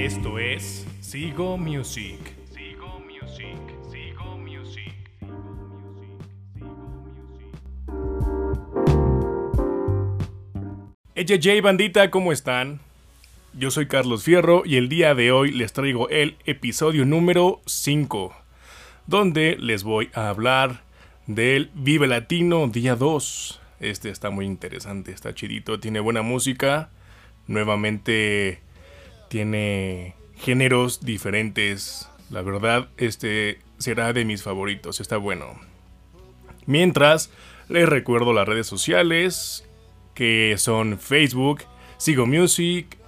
Esto es Sigo Music. Sigo Music. Sigo Music. Hey, bandita, ¿cómo están? Yo soy Carlos Fierro y el día de hoy les traigo el episodio número 5, donde les voy a hablar del Vive Latino día 2. Este está muy interesante, está chidito, tiene buena música. Nuevamente tiene géneros diferentes. La verdad, este será de mis favoritos, está bueno. Mientras, les recuerdo las redes sociales, que son Facebook, Sigo Music,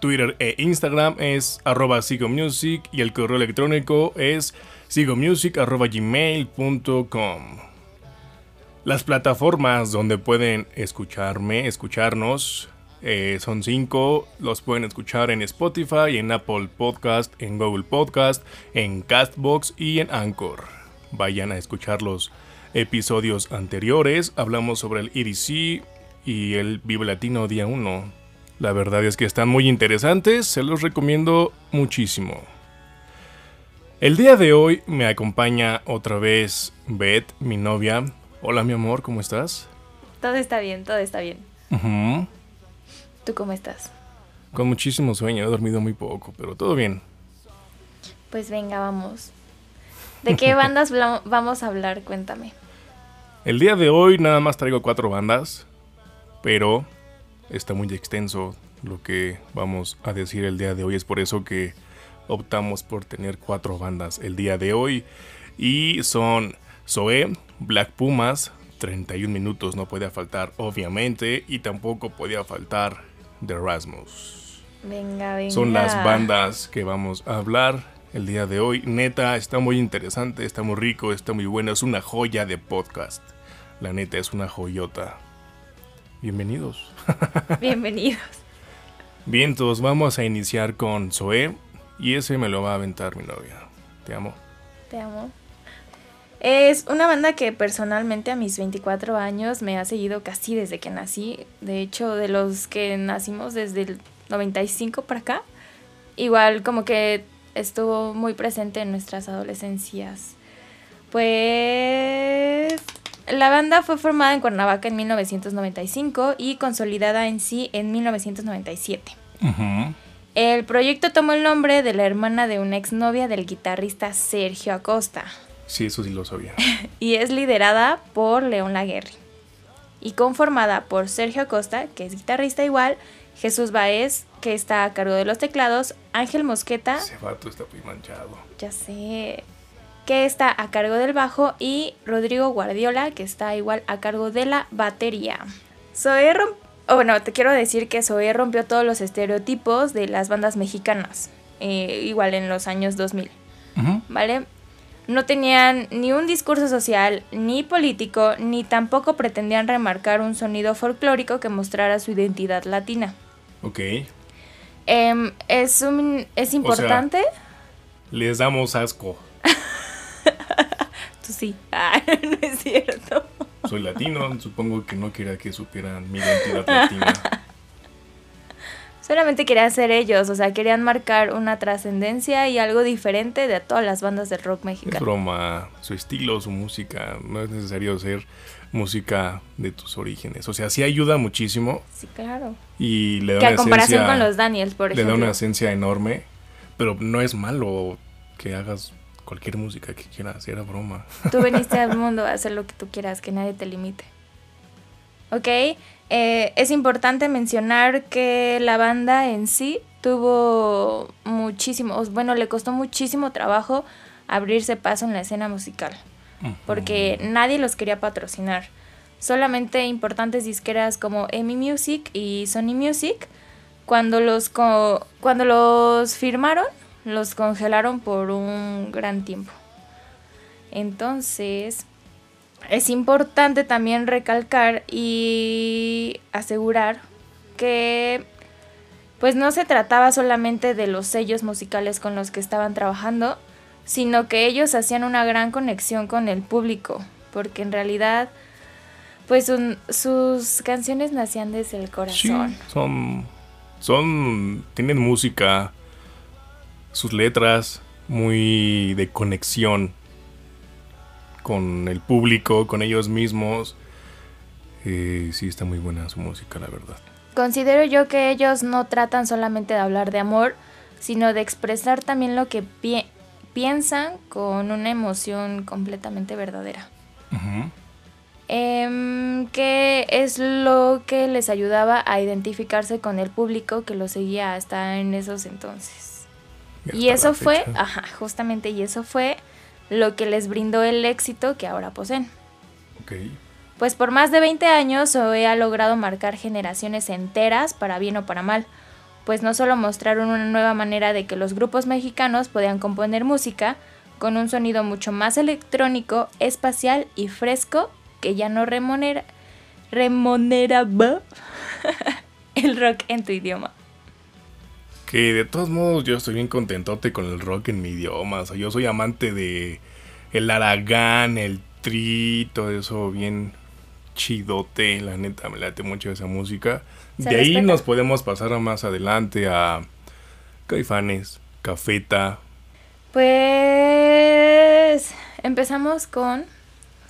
Twitter e Instagram es arroba Music y el correo electrónico es sigomusic.gmail.com. Las plataformas donde pueden escucharme, escucharnos, eh, son cinco. Los pueden escuchar en Spotify, en Apple Podcast, en Google Podcast, en Castbox y en Anchor. Vayan a escuchar los episodios anteriores. Hablamos sobre el EDC y el Vive Latino Día 1. La verdad es que están muy interesantes, se los recomiendo muchísimo. El día de hoy me acompaña otra vez Beth, mi novia. Hola mi amor, ¿cómo estás? Todo está bien, todo está bien. ¿Tú cómo estás? Con muchísimo sueño, he dormido muy poco, pero todo bien. Pues venga, vamos. ¿De qué bandas vamos a hablar? Cuéntame. El día de hoy nada más traigo cuatro bandas, pero está muy extenso lo que vamos a decir el día de hoy. Es por eso que optamos por tener cuatro bandas el día de hoy. Y son Zoe, Black Pumas, 31 minutos no podía faltar, obviamente, y tampoco podía faltar The Rasmus. Venga, venga. Son las bandas que vamos a hablar el día de hoy. Neta, está muy interesante, está muy rico, está muy bueno, es una joya de podcast. La neta es una joyota. Bienvenidos. Bienvenidos. Bien, todos vamos a iniciar con Zoe y ese me lo va a aventar mi novia. Te amo. Te amo. Es una banda que personalmente a mis 24 años me ha seguido casi desde que nací. De hecho, de los que nacimos desde el 95 para acá, igual como que estuvo muy presente en nuestras adolescencias. Pues la banda fue formada en Cuernavaca en 1995 y consolidada en sí en 1997. El proyecto tomó el nombre de la hermana de una exnovia del guitarrista Sergio Acosta. Sí, eso sí lo sabía. y es liderada por León Laguerre. Y conformada por Sergio Acosta, que es guitarrista igual, Jesús Baez, que está a cargo de los teclados, Ángel Mosqueta. Ese vato está muy manchado. Ya sé. Que está a cargo del bajo, y Rodrigo Guardiola, que está igual a cargo de la batería. Zoe rompió. bueno, te quiero decir que Zoe rompió todos los estereotipos de las bandas mexicanas, eh, igual en los años 2000. ¿Vale? No tenían ni un discurso social, ni político, ni tampoco pretendían remarcar un sonido folclórico que mostrara su identidad latina. Ok. Em, es, un, es importante. les damos asco. Tú sí. Ah, no es cierto. Soy latino, supongo que no quería que supieran mi identidad latina. Solamente querían ser ellos, o sea, querían marcar una trascendencia y algo diferente de todas las bandas del rock mexicano. Es broma, su estilo, su música, no es necesario ser música de tus orígenes. O sea, sí ayuda muchísimo. Sí, claro. Y le da que una a comparación esencia, con los Daniels, por ejemplo. Le da una esencia enorme, pero no es malo que hagas cualquier música que quieras, era broma. Tú viniste al mundo a hacer lo que tú quieras, que nadie te limite. ¿Ok? Eh, es importante mencionar que la banda en sí tuvo muchísimo, bueno, le costó muchísimo trabajo abrirse paso en la escena musical, porque nadie los quería patrocinar. Solamente importantes disqueras como EMI Music y Sony Music, cuando los, cuando los firmaron, los congelaron por un gran tiempo. Entonces, es importante también recalcar y asegurar que pues no se trataba solamente de los sellos musicales con los que estaban trabajando, sino que ellos hacían una gran conexión con el público, porque en realidad pues sus canciones nacían desde el corazón. son son tienen música sus letras, muy de conexión con el público, con ellos mismos. Eh, sí, está muy buena su música, la verdad. Considero yo que ellos no tratan solamente de hablar de amor, sino de expresar también lo que piensan con una emoción completamente verdadera. Em, que es lo que les ayudaba a identificarse con el público que lo seguía hasta en esos entonces. Y, eso fue, ajá, justamente, y eso fue lo que les brindó el éxito que ahora poseen. Pues por más de 20 años Zoe ha logrado marcar generaciones enteras, para bien o para mal, pues no solo mostraron una nueva manera de que los grupos mexicanos podían componer música, con un sonido mucho más electrónico, espacial y fresco que ya no remunera, remuneraba el rock en tu idioma. Que de todos modos yo estoy bien contentote con el rock en mi idioma. O sea, yo soy amante de el aragán, el tri, todo eso bien chidote. La neta, me late mucho esa música. De ahí nos podemos pasar más adelante a Caifanes, Cafeta. Pues empezamos con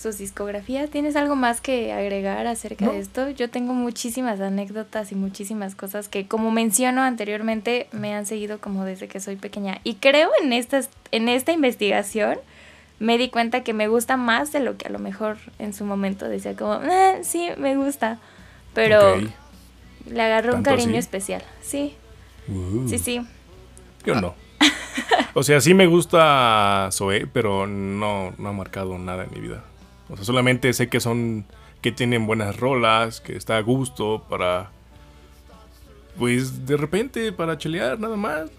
sus discografías. ¿Tienes algo más que agregar acerca de esto? Yo tengo muchísimas anécdotas y muchísimas cosas que, como menciono anteriormente, me han seguido como desde que soy pequeña. Y creo en, estas, en esta investigación me di cuenta que me gusta más de lo que a lo mejor en su momento decía como, ah, sí, me gusta. Pero le agarró un cariño especial. Sí. Uh. Sí, sí. Yo no. o sea, sí me gusta Zoe, pero no, no ha marcado nada en mi vida. O sea, solamente sé que son. que tienen buenas rolas, que está a gusto para. Pues de repente para chelear, nada más.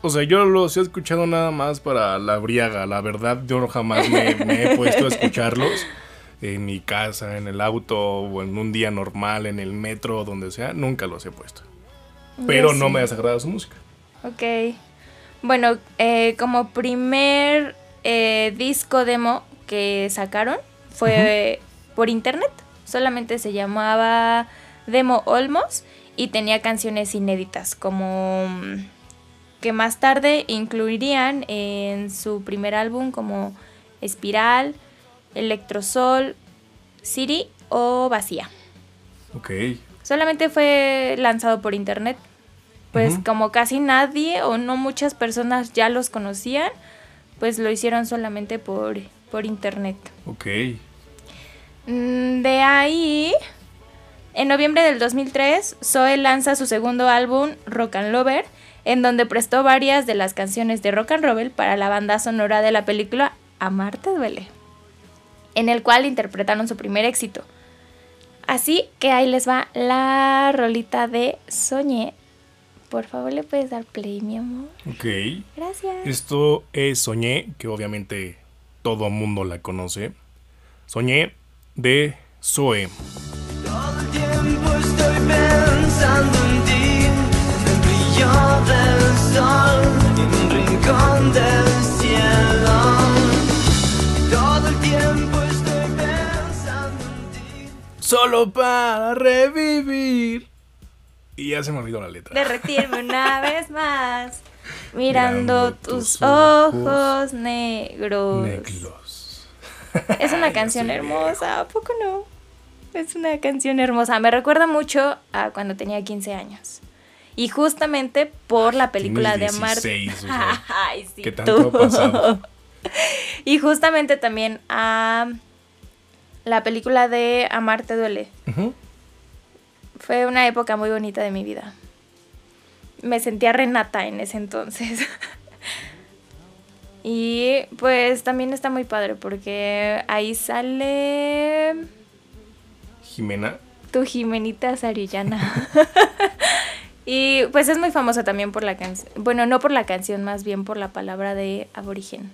O sea, yo los he escuchado nada más para la briaga. La verdad, yo jamás me, he puesto a escucharlos en mi casa, en el auto o en un día normal, en el metro, donde sea. Nunca los he puesto. Pero no me ha desagradado su música. Ok. Bueno, eh, como primer eh, disco demo que sacaron, fue por internet. Solamente se llamaba Demo Olmos y tenía canciones inéditas como mm, que más tarde incluirían en su primer álbum como Espiral, Electrosol, City o Vacía. Ok. Solamente fue lanzado por internet. Pues como casi nadie o no muchas personas ya los conocían, pues lo hicieron solamente por, por internet. Ok. Mm, de ahí, en noviembre del 2003, Zoe lanza su segundo álbum, Rock and Lover, en donde prestó varias de las canciones de Rock and Roll para la banda sonora de la película Amarte duele, en el cual interpretaron su primer éxito. Así que ahí les va la rolita de Soñé. Por favor, ¿le puedes dar play, mi amor? Ok. Gracias. Esto es Soñé, que obviamente todo mundo la conoce. Soñé de Zoe. Todo el tiempo estoy pensando en ti, en el brillo del sol, en un rincón del cielo. Todo el tiempo estoy pensando en ti. Solo para revivir. Y ya se me olvidó la letra. Derretirme una vez más. Mirando, tus, ojos, negros. Negros. Es una canción hermosa, ¿a poco no? Es una canción hermosa. Me recuerda mucho a cuando tenía 15 años. Y justamente por la película de Amarte. Ay, sí, ¿Qué tanto pasado? y justamente también a la película de Amarte duele. Fue una época muy bonita de mi vida. Me sentía Renata en ese entonces. Y pues también está muy padre porque ahí sale... Jimena. Tu Jimenita Sarillana. y pues es muy famosa también por la canción. Bueno, no por la canción, más bien por la palabra de aborigen.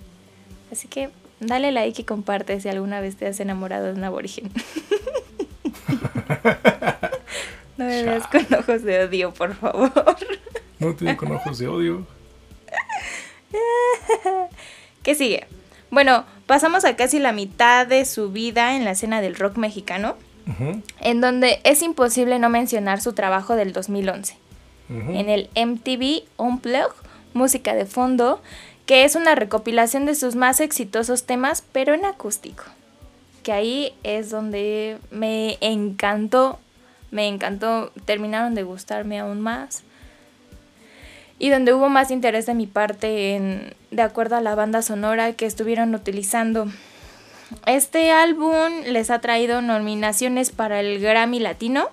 Así que dale like y comparte si alguna vez te has enamorado de un aborigen. no me veas con ojos de odio, por favor. No te veo con ojos de odio. ¿Qué sigue? Bueno, pasamos a casi la mitad de su vida en la escena del rock mexicano, en donde es imposible no mencionar su trabajo del 2011. En el MTV Unplugged música de fondo, que es una recopilación de sus más exitosos temas, pero en acústico. Que ahí es donde me encantó, me encantó, terminaron de gustarme aún más. Y donde hubo más interés de mi parte en, de acuerdo a la banda sonora que estuvieron utilizando. Este álbum les ha traído nominaciones para el Grammy Latino,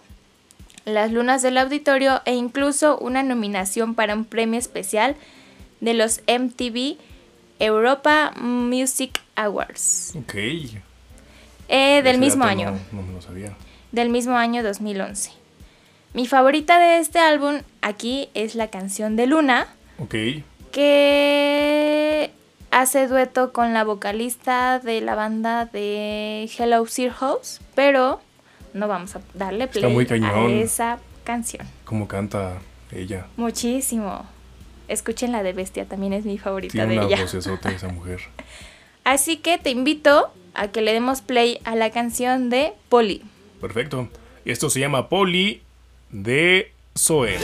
las Lunas del Auditorio e incluso una nominación para un premio especial de los MTV Europa Music Awards. Ok. Eh, del mismo año. No, me lo sabía. Del mismo año 2011. Mi favorita de este álbum aquí es la canción de Luna. Ok. Que hace dueto con la vocalista de la banda de Hello Sir House, pero no vamos a darle play a esa canción. ¿Cómo canta ella? Muchísimo. Escuchen la de Bestia, también es mi favorita Tiene de una ella. esa mujer. Así que te invito a que le demos play a la canción de Polly. Perfecto. Esto se llama Polly de Zoe.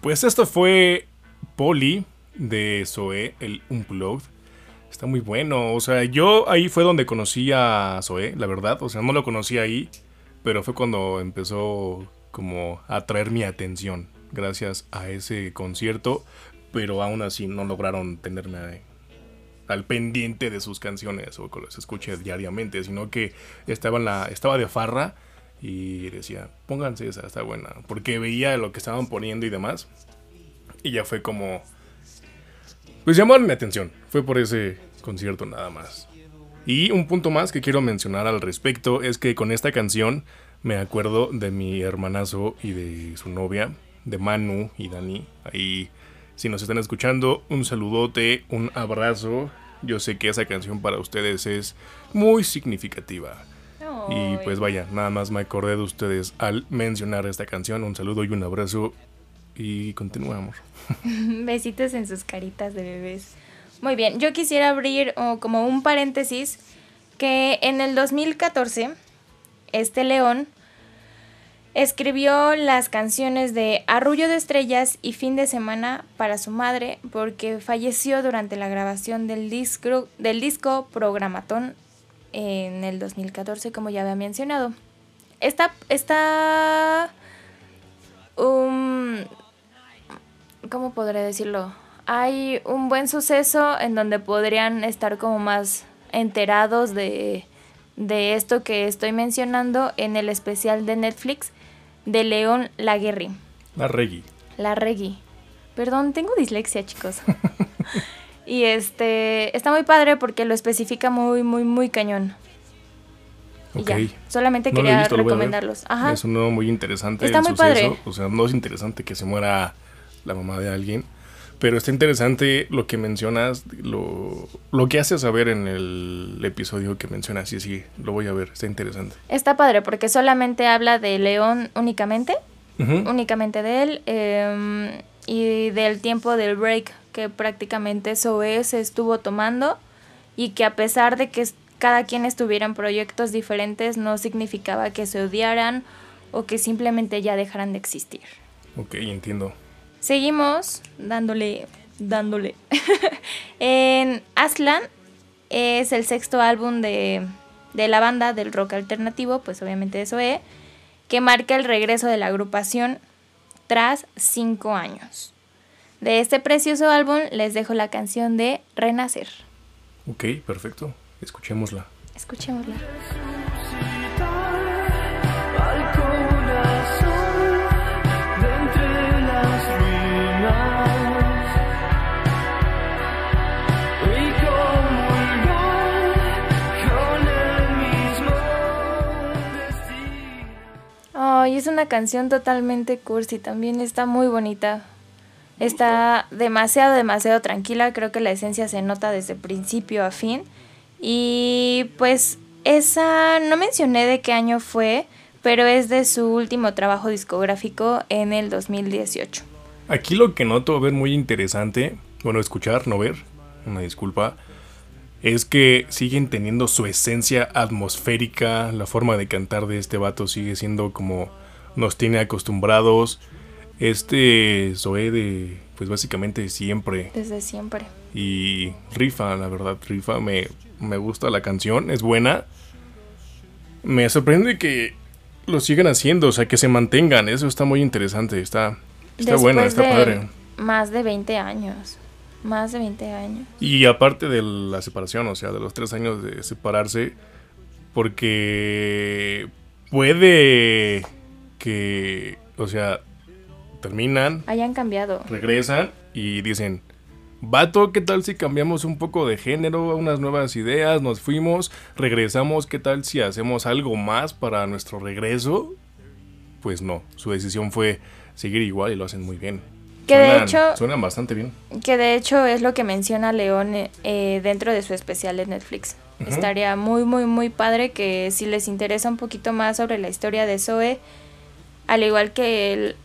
Pues esto fue Polly de Zoe, el Unplugged. Está muy bueno. O sea, yo ahí fue donde conocí a Zoe, la verdad. O sea, no lo conocí ahí, pero fue cuando empezó como atraer mi atención gracias a ese concierto. Pero aún así no lograron tenerme al pendiente de sus canciones o que los escuche diariamente, sino que estaba, en la, estaba de farra y decía, pónganse esa, está buena. Porque veía lo que estaban poniendo y demás. Y ya fue como... Pues llamaron mi atención. Fue por ese concierto nada más. Y un punto más que quiero mencionar al respecto es que con esta canción me acuerdo de mi hermanazo y de su novia, de Manu y Dani. Ahí, si nos están escuchando, un saludote, un abrazo. Yo sé que esa canción para ustedes es muy significativa. Y pues vaya, nada más me acordé de ustedes al mencionar esta canción. Un saludo y un abrazo. Y continuamos. Besitos en sus caritas de bebés. Muy bien, yo quisiera abrir como un paréntesis que en el 2014 este león escribió las canciones de Arrullo de Estrellas y Fin de Semana para su madre porque falleció durante la grabación del disco, del disco Programatón en el 2014, como ya había mencionado. Esta, esta, um, ¿cómo podré decirlo? Hay un buen suceso en donde podrían estar como más enterados de, de esto que estoy mencionando en el especial de Netflix de León Laguerri. La Reggie. La Reggie. Perdón, tengo dislexia, chicos. Y este está muy padre porque lo especifica muy, muy, muy cañón. Y ya. Solamente quería recomendarlos. Ajá. Es uno muy interesante. Está muy padre. O sea, no es interesante que se muera la mamá de alguien. Pero está interesante lo que mencionas, lo, lo que hace saber en el episodio que mencionas. Sí, sí, lo voy a ver, está interesante. Está padre porque solamente habla de León únicamente, únicamente de él, em, y del tiempo del break que prácticamente Zoe se estuvo tomando y que a pesar de que cada quien estuviera en proyectos diferentes no significaba que se odiaran o que simplemente ya dejaran de existir. Ok, entiendo. Seguimos dándole, dándole. en Aslan es el sexto álbum de, de la banda del rock alternativo, pues obviamente de Zoe, que marca el regreso de la agrupación tras cinco años. De este precioso álbum les dejo la canción de Renacer. Ok, perfecto. Escuchémosla. Escuchémosla. Ay, es una canción totalmente cursi, también está muy bonita. Está demasiado, demasiado tranquila. Creo que la esencia se nota desde principio a fin. Y pues esa, no mencioné de qué año fue, pero es de su último trabajo discográfico en el 2018. Aquí lo que noto ver muy interesante, bueno, escuchar, no ver, una disculpa, es que siguen teniendo su esencia atmosférica, la forma de cantar de este vato sigue siendo como nos tiene acostumbrados. Este Zoé de, pues básicamente siempre. Desde siempre. Y rifa, la verdad, rifa, me, me gusta la canción, es buena. Me sorprende que lo sigan haciendo, o sea, que se mantengan, eso está muy interesante, está, está bueno, está padre. Más de 20 años. Más de 20 años. Y aparte de la separación, o sea, de los tres años de separarse, porque puede que, o sea, terminan. Hayan cambiado. Regresan y dicen, Vato, ¿qué tal si cambiamos un poco de género, unas nuevas ideas, nos fuimos, regresamos, ¿qué tal si hacemos algo más para nuestro regreso? Pues no, su decisión fue seguir igual y lo hacen muy bien. Que de hecho. Suenan bastante bien. Que de hecho es lo que menciona León eh, dentro de su especial de Netflix. Estaría muy, muy, muy padre que si les interesa un poquito más sobre la historia de Zoe, al igual que el,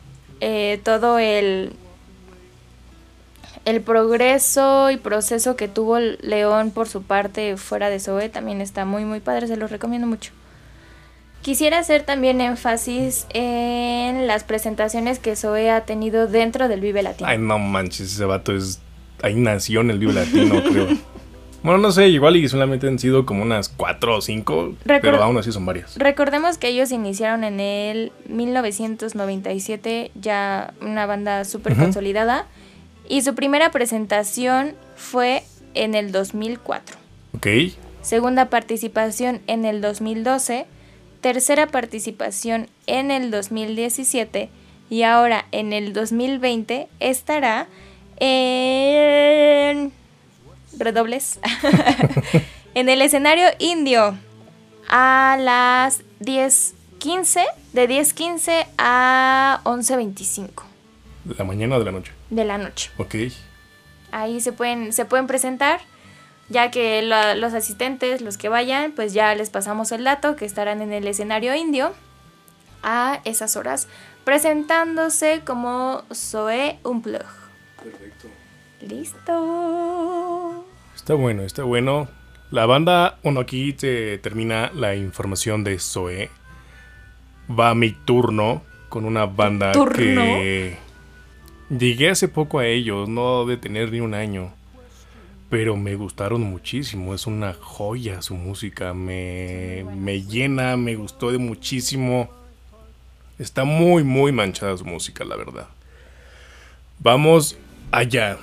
eh, todo el, el progreso y proceso que tuvo León por su parte fuera de Zoe, también está muy, muy padre. Se los recomiendo mucho. Quisiera hacer también énfasis en las presentaciones que Zoe ha tenido dentro del Vive Latino. Ay, no manches, ese vato es. Ahí nació en el Vive Latino, creo. Bueno, no sé, igual y solamente han sido como unas cuatro o cinco, pero aún así son varias. Recordemos que ellos iniciaron en el 1997, ya una banda súper consolidada, y su primera presentación fue en el 2004. Ok. Segunda participación en el 2012 tercera participación en el 2017 y ahora en el 2020 estará en redobles en el escenario indio a las 10.15 de 10.15 a 11.25 de la mañana o de la noche de la noche. Ok. Ahí se pueden se pueden presentar ya que los asistentes, los que vayan, pues ya les pasamos el dato que estarán en el escenario indio a esas horas presentándose como Zoe Unplug. Perfecto. Listo. Está bueno, está bueno. La banda, bueno, aquí te termina la información de Zoe. Va a mi turno con una banda que llegué hace poco a ellos, no de tener ni un año pero me gustaron muchísimo. Es una joya su música. Me, me llena, me gustó de muchísimo. Está muy, muy manchada su música, la verdad. Vamos allá.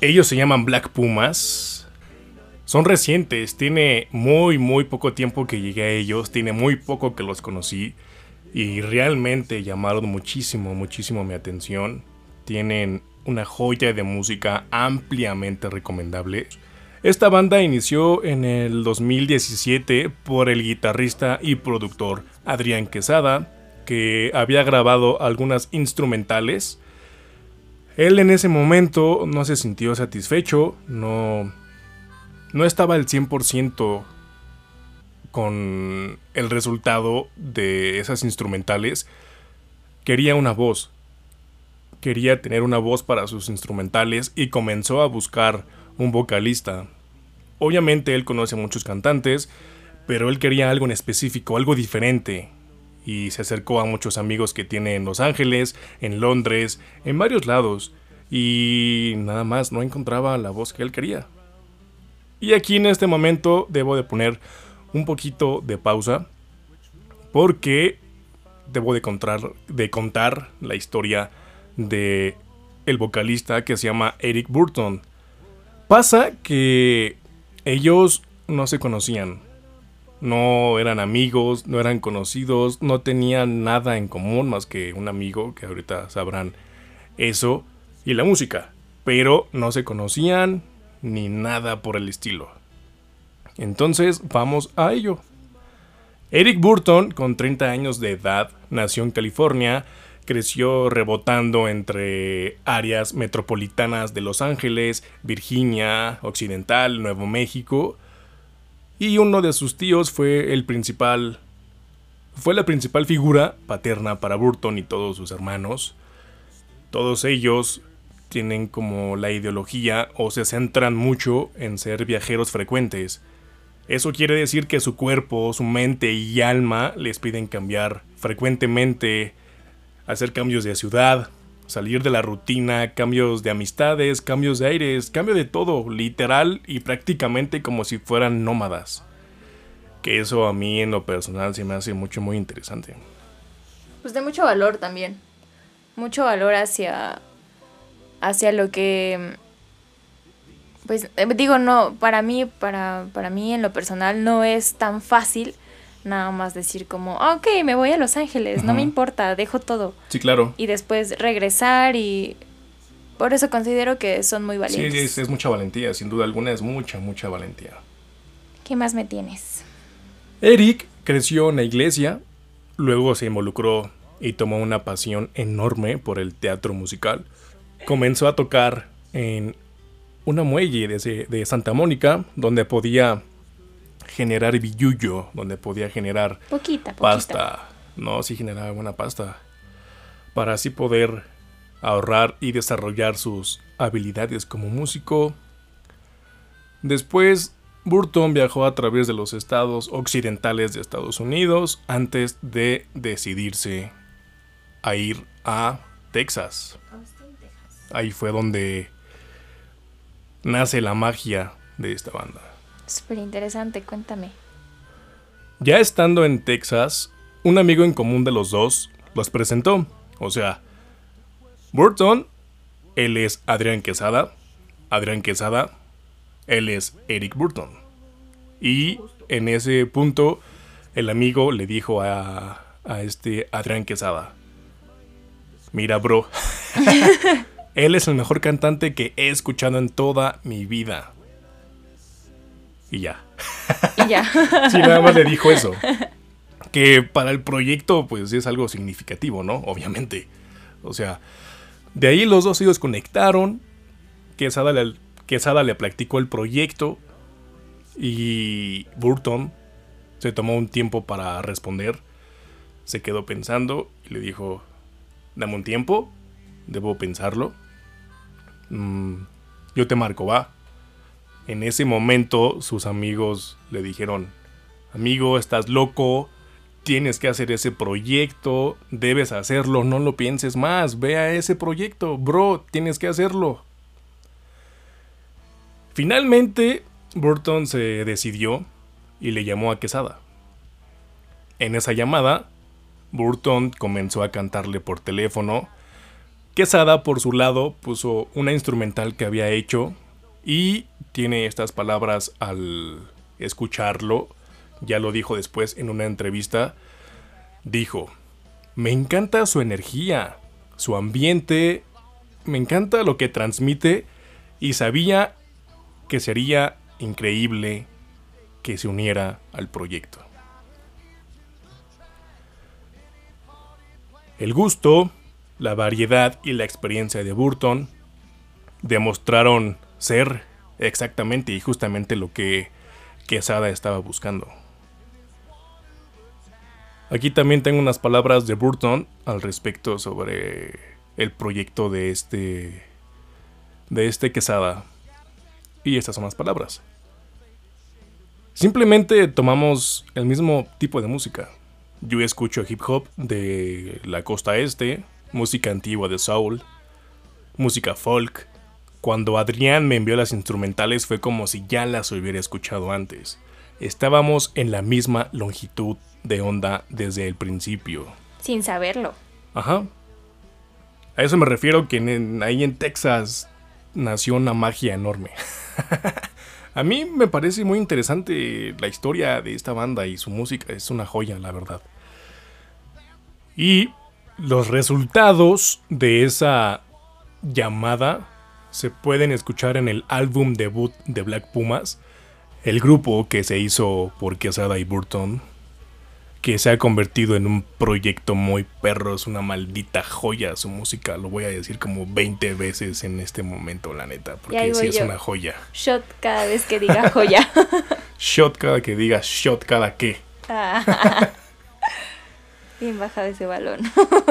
Ellos se llaman Black Pumas. Son recientes, tiene muy, muy poco tiempo que llegué a ellos, tiene muy poco que los conocí y realmente llamaron muchísimo, muchísimo mi atención. Tienen una joya de música ampliamente recomendable. Esta banda inició en el 2017 por el guitarrista y productor Adrián Quesada, que había grabado algunas instrumentales. Él en ese momento no se sintió satisfecho, no, no estaba al 100% con el resultado de esas instrumentales. Quería una voz, quería tener una voz para sus instrumentales y comenzó a buscar un vocalista. Obviamente él conoce a muchos cantantes, pero él quería algo en específico, algo diferente. Y se acercó a muchos amigos que tiene en Los Ángeles, en Londres, en varios lados. Y nada más no encontraba la voz que él quería. Y aquí en este momento debo de poner un poquito de pausa. Porque debo de contar, de contar la historia de el vocalista que se llama Eric Burton. Pasa que ellos no se conocían, no eran amigos, no eran conocidos, no tenían nada en común más que un amigo, que ahorita sabrán eso, y la música, pero no se conocían ni nada por el estilo. Entonces vamos a ello. Eric Burton, con 30 años de edad, nació en California, creció rebotando entre áreas metropolitanas de Los Ángeles, Virginia, Occidental, Nuevo México, y uno de sus tíos fue el principal fue la principal figura paterna para Burton y todos sus hermanos. Todos ellos tienen como la ideología o se centran mucho en ser viajeros frecuentes. Eso quiere decir que su cuerpo, su mente y alma les piden cambiar frecuentemente, hacer cambios de ciudad, salir de la rutina, cambios de amistades, cambios de aires, cambio de todo, literal y prácticamente como si fueran nómadas. Que eso a mí en lo personal se me hace mucho muy interesante. Pues de mucho valor también. Mucho valor hacia hacia lo que pues eh, digo no, para mí para para mí en lo personal no es tan fácil nada más decir como, ah, ok, me voy a Los Ángeles, no me importa, dejo todo. Sí, claro. Y después regresar y por eso considero que son muy valientes. Sí, es, es mucha valentía, sin duda alguna es mucha, mucha valentía. ¿Qué más me tienes? Eric creció en la iglesia, luego se involucró y tomó una pasión enorme por el teatro musical. Comenzó a tocar en una muelle de, de Santa Mónica, donde podía generar billuyo, donde podía generar poquita, pasta. No, sí generaba buena pasta. Para así poder ahorrar y desarrollar sus habilidades como músico. Después, Burton viajó a través de los estados occidentales de Estados Unidos antes de decidirse a ir a Texas. Ahí fue donde nace la magia de esta banda. Súper interesante, cuéntame. Ya estando en Texas, un amigo en común de los dos los presentó. O sea, Burton, él es Adrián Quesada. Adrián Quesada, él es Eric Burton. Y en ese punto, el amigo le dijo a, a este Adrián Quesada: Mira, bro, él es el mejor cantante que he escuchado en toda mi vida. Y ya. Y ya. sí, nada más le dijo eso. Que para el proyecto, pues es algo significativo, ¿no? Obviamente. O sea, de ahí los dos ellos conectaron. Quesada le, Quesada le practicó el proyecto. Y Burton se tomó un tiempo para responder. Se quedó pensando y le dijo: Dame un tiempo, debo pensarlo. Mm, yo te marco, va. En ese momento sus amigos le dijeron, amigo, estás loco, tienes que hacer ese proyecto, debes hacerlo, no lo pienses más, ve a ese proyecto, bro, tienes que hacerlo. Finalmente, Burton se decidió y le llamó a Quesada. En esa llamada, Burton comenzó a cantarle por teléfono. Quesada, por su lado, puso una instrumental que había hecho y tiene estas palabras al escucharlo, ya lo dijo después en una entrevista, dijo, me encanta su energía, su ambiente, me encanta lo que transmite y sabía que sería increíble que se uniera al proyecto. El gusto, la variedad y la experiencia de Burton demostraron ser exactamente y justamente lo que Quesada estaba buscando. Aquí también tengo unas palabras de Burton al respecto sobre el proyecto de este de este Quesada. Y estas son las palabras. Simplemente tomamos el mismo tipo de música. Yo escucho hip hop de la costa este, música antigua de soul, música folk, cuando Adrián me envió las instrumentales fue como si ya las hubiera escuchado antes. Estábamos en la misma longitud de onda desde el principio. Sin saberlo. Ajá. A eso me refiero que ahí en Texas nació una magia enorme. A mí me parece muy interesante la historia de esta banda y su música es una joya, la verdad. Y los resultados de esa llamada se pueden escuchar en el álbum debut de Black Pumas, el grupo que se hizo por Quesada y Burton, que se ha convertido en un proyecto muy perro, es una maldita joya su música, lo voy a decir como 20 veces en este momento, la neta, porque sí es una joya. Shot cada vez que diga joya. shot cada que diga shot cada que. Bien bajado ese balón.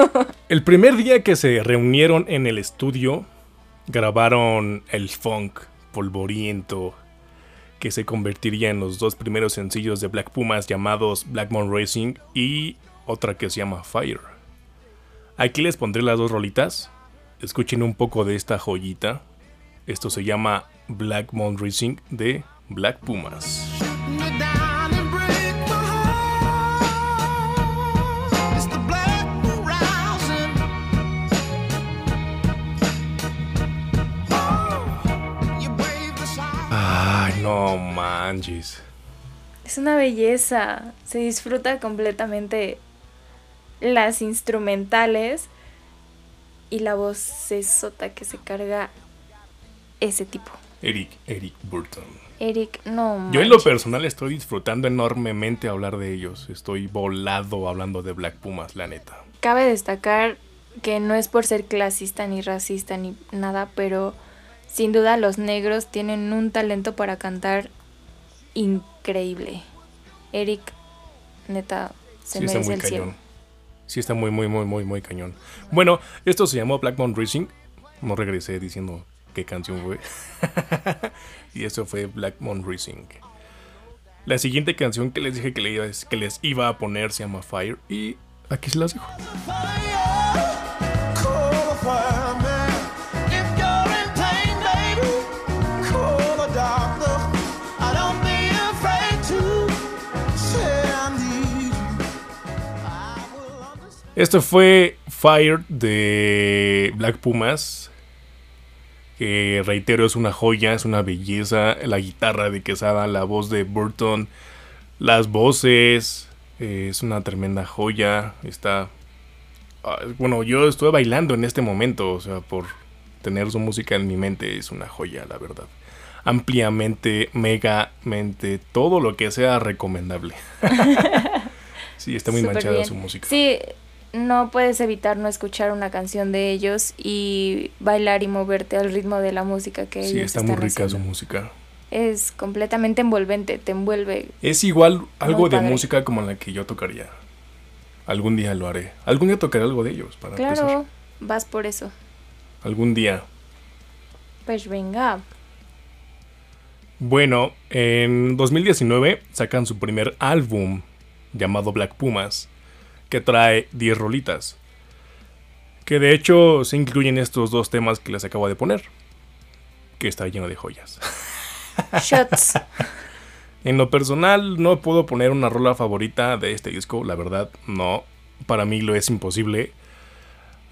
el primer día que se reunieron en el estudio, grabaron el funk polvoriento que se convertiría en los dos primeros sencillos de Black Pumas llamados Black Moon Racing y otra que se llama Fire. Aquí les pondré las dos rolitas. Escuchen un poco de esta joyita. Esto se llama Black Moon Racing de Black Pumas. No manches. Es una belleza. Se disfruta completamente las instrumentales y la voz sota que se carga ese tipo. Eric, Eric Burton. Eric, no. Yo en lo personal estoy disfrutando enormemente hablar de ellos. Estoy volado hablando de Black Pumas, la neta. Cabe destacar que no es por ser clasista ni racista ni nada, pero sin duda los negros tienen un talento para cantar increíble. Eric, neta, se merece el cielo. Sí, está muy, muy, muy, muy, muy cañón. Bueno, esto se llamó Black Moon Racing. No regresé diciendo qué canción fue. y eso fue Black Moon Racing. La siguiente canción que les dije que, que les iba a poner se llama Fire. Y aquí se las dejo. Esto fue Fire de Black Pumas que reitero es una joya, es una belleza, la guitarra de Quesada, la voz de Burton, las voces, eh, es una tremenda joya, está... Ah, bueno, yo estoy bailando en este momento, o sea, por tener su música en mi mente es una joya, la verdad. Ampliamente, megamente, todo lo que sea recomendable. sí, está muy manchada su música. Sí, no puedes evitar no escuchar una canción de ellos y bailar y moverte al ritmo de la música que ellos Sí, está muy rica su música. Es completamente envolvente, te envuelve. Es igual algo de música como la que yo tocaría. Algún día lo haré. Algún día tocaré algo de ellos para Claro, vas por eso. Algún día. Pues venga. Bueno, en 2019 sacan su primer álbum llamado Black Pumas que trae 10 rolitas. Que de hecho se incluyen estos dos temas que les acabo de poner. Que está lleno de joyas. Shots. en lo personal no puedo poner una rola favorita de este disco, la verdad no. Para mí lo es imposible.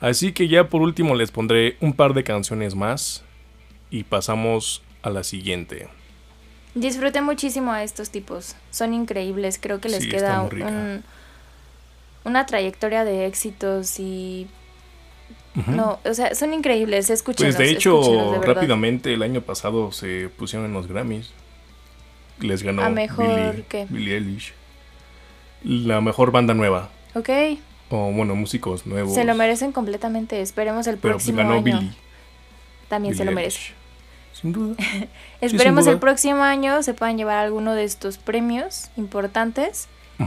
Así que ya por último les pondré un par de canciones más y pasamos a la siguiente. Disfruté muchísimo a estos tipos. Son increíbles. Creo que les queda un, una trayectoria de éxitos y... No, o sea, son increíbles, escúchenlos. Pues de hecho, rápidamente el año pasado se pusieron en los Grammys. Les ganó A mejor Billie, Eilish. La mejor banda nueva. Ok. O bueno, músicos nuevos. Se lo merecen completamente. Esperemos el Pero próximo ganó año. Billie. También se lo merece. Sin duda. Esperemos el próximo año se puedan llevar alguno de estos premios importantes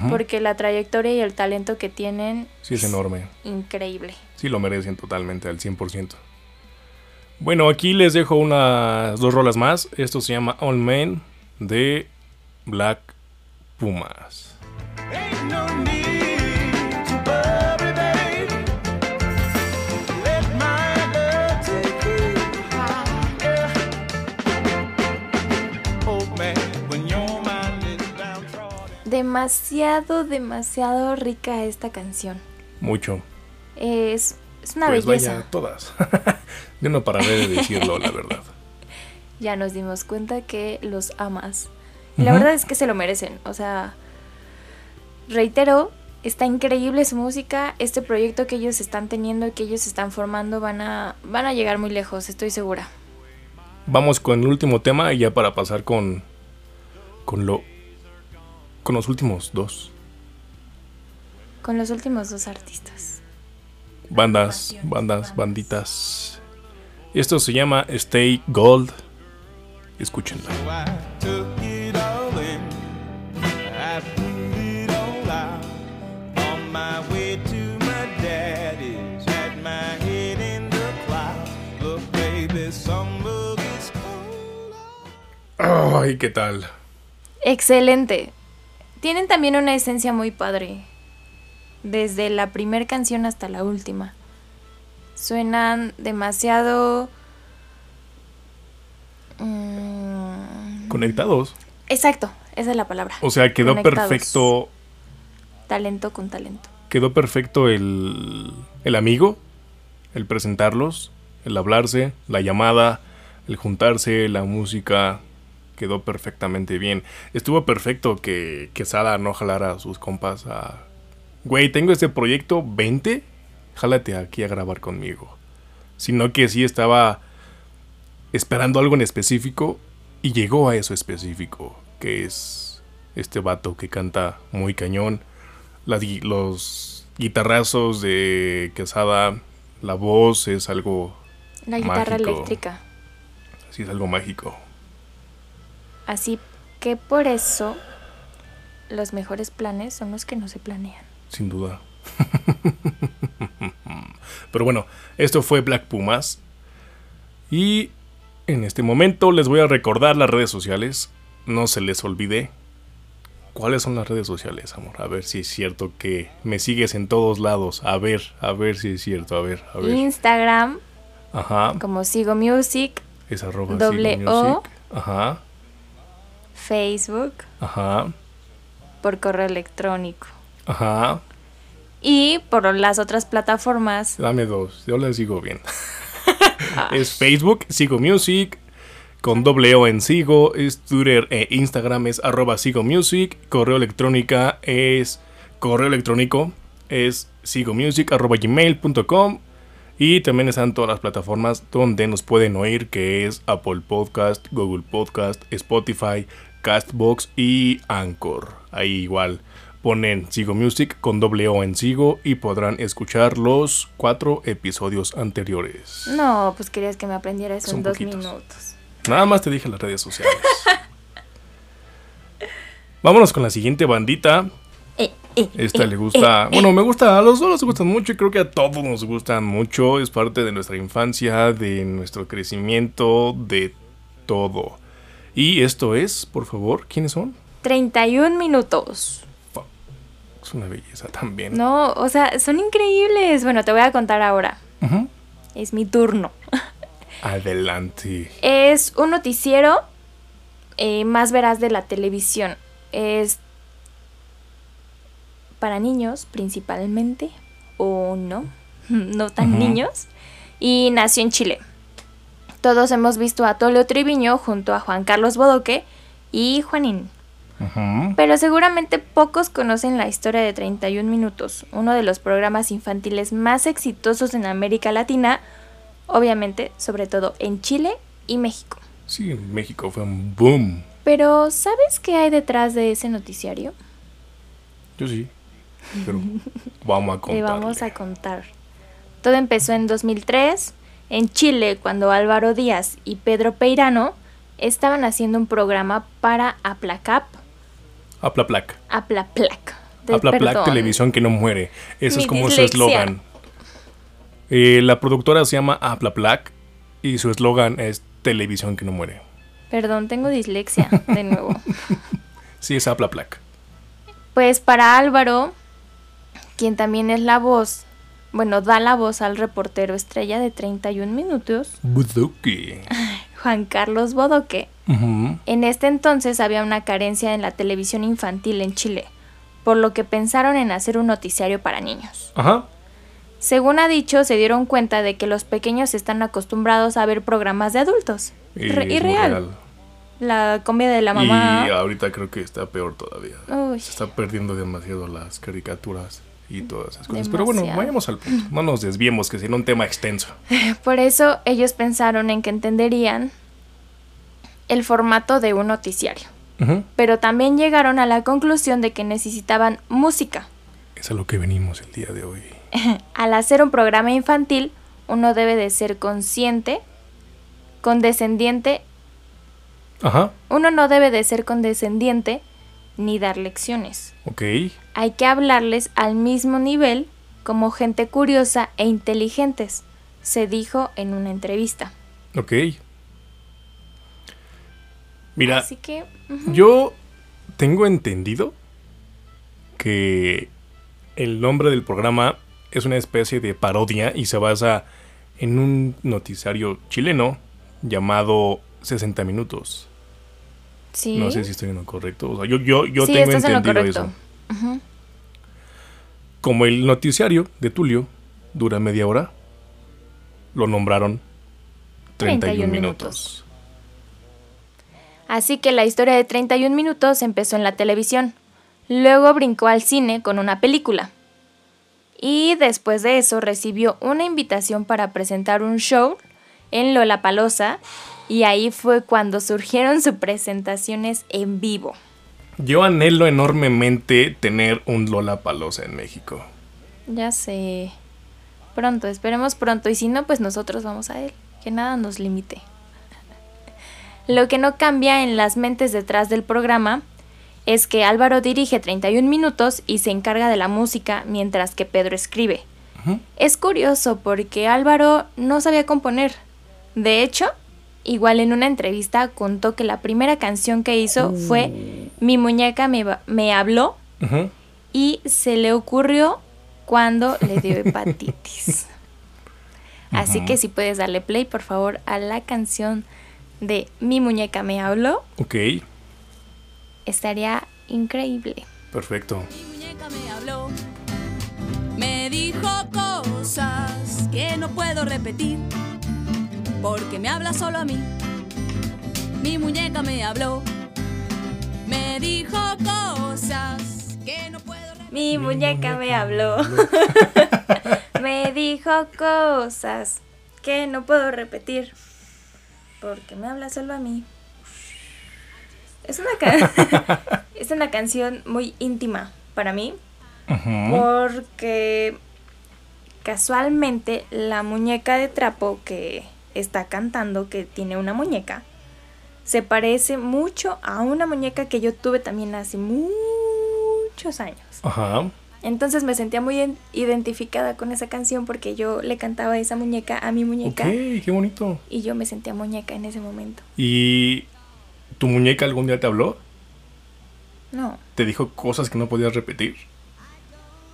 porque la trayectoria y el talento que tienen sí es enorme. Increíble. Sí lo merecen totalmente al 100%. Bueno, aquí les dejo unas dos rolas más. Esto se llama All Men de Black Pumas. Demasiado, demasiado rica esta canción. Mucho. Es, es una pues belleza. Vaya, todas. Yo no pararé de decirlo, la verdad. Ya nos dimos cuenta que los amas. la verdad es que se lo merecen. O sea, reitero, está increíble su música. Este proyecto que ellos están teniendo, que ellos están formando, van a, van a llegar muy lejos, estoy segura. Vamos con el último tema y ya para pasar con, con lo con los últimos dos. Con los últimos dos artistas. Bandas, bandas, banditas. Esto se llama Stay Gold. Escúchenlo. Ay, ¿qué tal? Excelente. Tienen también una esencia muy padre. Desde la primera canción hasta la última. Suenan demasiado... mm, Conectados. Exacto, esa es la palabra. O sea, quedó Conectados. perfecto. Talento con talento. Quedó perfecto el, el amigo, el presentarlos, el hablarse, la llamada, el juntarse, la música. Quedó perfectamente bien. Estuvo perfecto que, que Sada no jalara a sus compas a... Güey, tengo este proyecto 20, jálate aquí a grabar conmigo. Sino que sí estaba esperando algo en específico y llegó a eso específico, que es este vato que canta muy cañón, las los guitarrazos de Quesada, la voz es algo, La guitarra Mágico. eléctrica. sí es algo mágico. Así que por eso los mejores planes son los que no se planean. Sin duda. Pero bueno, esto fue Black Pumas. Y en este momento les voy a recordar las redes sociales. No se les olvide. ¿Cuáles son las redes sociales, amor? A ver si es cierto que me sigues en todos lados. A ver, a ver si es cierto. A ver, a ver. Instagram, Ajá. como Sigo Music, Es arroba Doble Sigo O. Ajá. Facebook, Ajá. por correo electrónico. Ajá. Y por las otras plataformas, Dame dos, yo les digo bien. es Facebook, Sigo Music, con doble O en Sigo, es Twitter e Instagram es arroba Sigo Music, correo electrónica es correo electrónico es sigomusic arroba gmail.com y también están todas las plataformas donde nos pueden oír que es Apple Podcast, Google Podcast, Spotify, Castbox y Anchor. Ahí igual ponen Sigo Music con doble O en Sigo y podrán escuchar los cuatro episodios anteriores. no, pues querías que me aprendiera eso Son en dos minutos. Nada más te dije las redes sociales. Vámonos con la siguiente bandita. Eh, eh, Esta eh, le gusta. Bueno, me gusta. A los dos nos gustan mucho y creo que a todos nos gustan mucho. Es parte de nuestra infancia, de nuestro crecimiento, de todo. Y esto es, por favor, ¿quiénes son? 31 minutos. Es una belleza también. No, o sea, son increíbles. Bueno, te voy a contar ahora. Ujú. Es mi turno. Adelante. Es un noticiero eh, más veraz de la televisión. Es para niños principalmente, o no, no tan niños. Y nació en Chile. Todos hemos visto a Tolio Triviño junto a Juan Carlos Bodoque y Juanín. Pero seguramente pocos conocen la historia de 31 Minutos, uno de los programas infantiles más exitosos en América Latina, obviamente, sobre todo en Chile y México. Sí, en México fue un boom. Pero, ¿sabes qué hay detrás de ese noticiario? Yo sí. Pero vamos a Te contar. vamos a contar. Todo empezó en 2003, en Chile, cuando Álvaro Díaz y Pedro Peirano estaban haciendo un programa para Aplacap, Aplaplac. Aplaplac. Aplaplac. Televisión que no muere. Ese Mi es como su dislexia. eslogan. Eh, la productora se llama Aplaplac y su eslogan es Televisión que no muere. Perdón, tengo dislexia, de nuevo. Sí, es Aplaplac. Pues para Álvaro, quien también es la voz, bueno, da la voz al reportero estrella de 31 minutos, Buzuki. Juan Carlos Bodoque, Ujú. en este entonces había una carencia en la televisión infantil en Chile, por lo que pensaron en hacer un noticiario para niños. Ajá. Según ha dicho, se dieron cuenta de que los pequeños están acostumbrados a ver programas de adultos. Y Re- real. La comida de la mamá. Y ahorita creo que está peor todavía. Uy, Se está perdiendo demasiado las caricaturas y todas esas cosas. Pero bueno, vayamos al punto. No nos desviemos, que será un tema extenso. Por eso ellos pensaron en que entenderían el formato de un noticiario. Pero también llegaron a la conclusión de que necesitaban música. Es a lo que venimos el día de hoy. Al hacer un programa infantil, uno debe de ser consciente, condescendiente, Ajá. uno no debe de ser condescendiente ni dar lecciones. Ok. Hay que hablarles al mismo nivel como gente curiosa e inteligentes, se dijo en una entrevista. Ok. Mira, Así que. yo tengo entendido que el nombre del programa es una especie de parodia y se basa en un noticiario chileno llamado 60 Minutos. Sí. No sé si estoy en lo correcto. O sea, yo, yo, yo sí, tengo entendido correcto. Como el noticiario de Tulio dura media hora, lo nombraron 31, 31 minutos. Así que la historia de 31 minutos empezó en la televisión. Luego brincó al cine con una película. Y después de eso recibió una invitación para presentar un show en Lollapalooza y ahí fue cuando surgieron sus presentaciones en vivo. Yo anhelo enormemente tener un Lola Palosa en México. Ya sé. Pronto, esperemos pronto y si no, pues nosotros vamos a él. Que nada nos limite. Lo que no cambia en las mentes detrás del programa es que Álvaro dirige 31 minutos y se encarga de la música mientras que Pedro escribe. Es curioso porque Álvaro no sabía componer. De hecho, igual en una entrevista contó que la primera canción que hizo fue Mi muñeca me, me habló y se le ocurrió cuando le dio hepatitis. Así que si puedes darle play, por favor, a la canción de Mi muñeca me habló, Ok, estaría increíble. perfecto. Mi muñeca me habló, me dijo cosas que no puedo repetir, porque me habla solo a mí. Mi muñeca me habló, me dijo cosas que no puedo repetir. Mi muñeca me habló. me dijo cosas que no puedo repetir. Porque me habla solo a mí. Es una, es una canción muy íntima para mí. Porque casualmente la muñeca de trapo que está cantando, que tiene una muñeca, se parece mucho a una muñeca que yo tuve también hace muchos años. Ajá. Entonces me sentía muy en- identificada con esa canción porque yo le cantaba esa muñeca a mi Ok, muñeca qué bonito. y yo me sentía muñeca en ese momento. ¿Y tu muñeca algún día te habló? No, ¿Te dijo cosas que no podías repetir?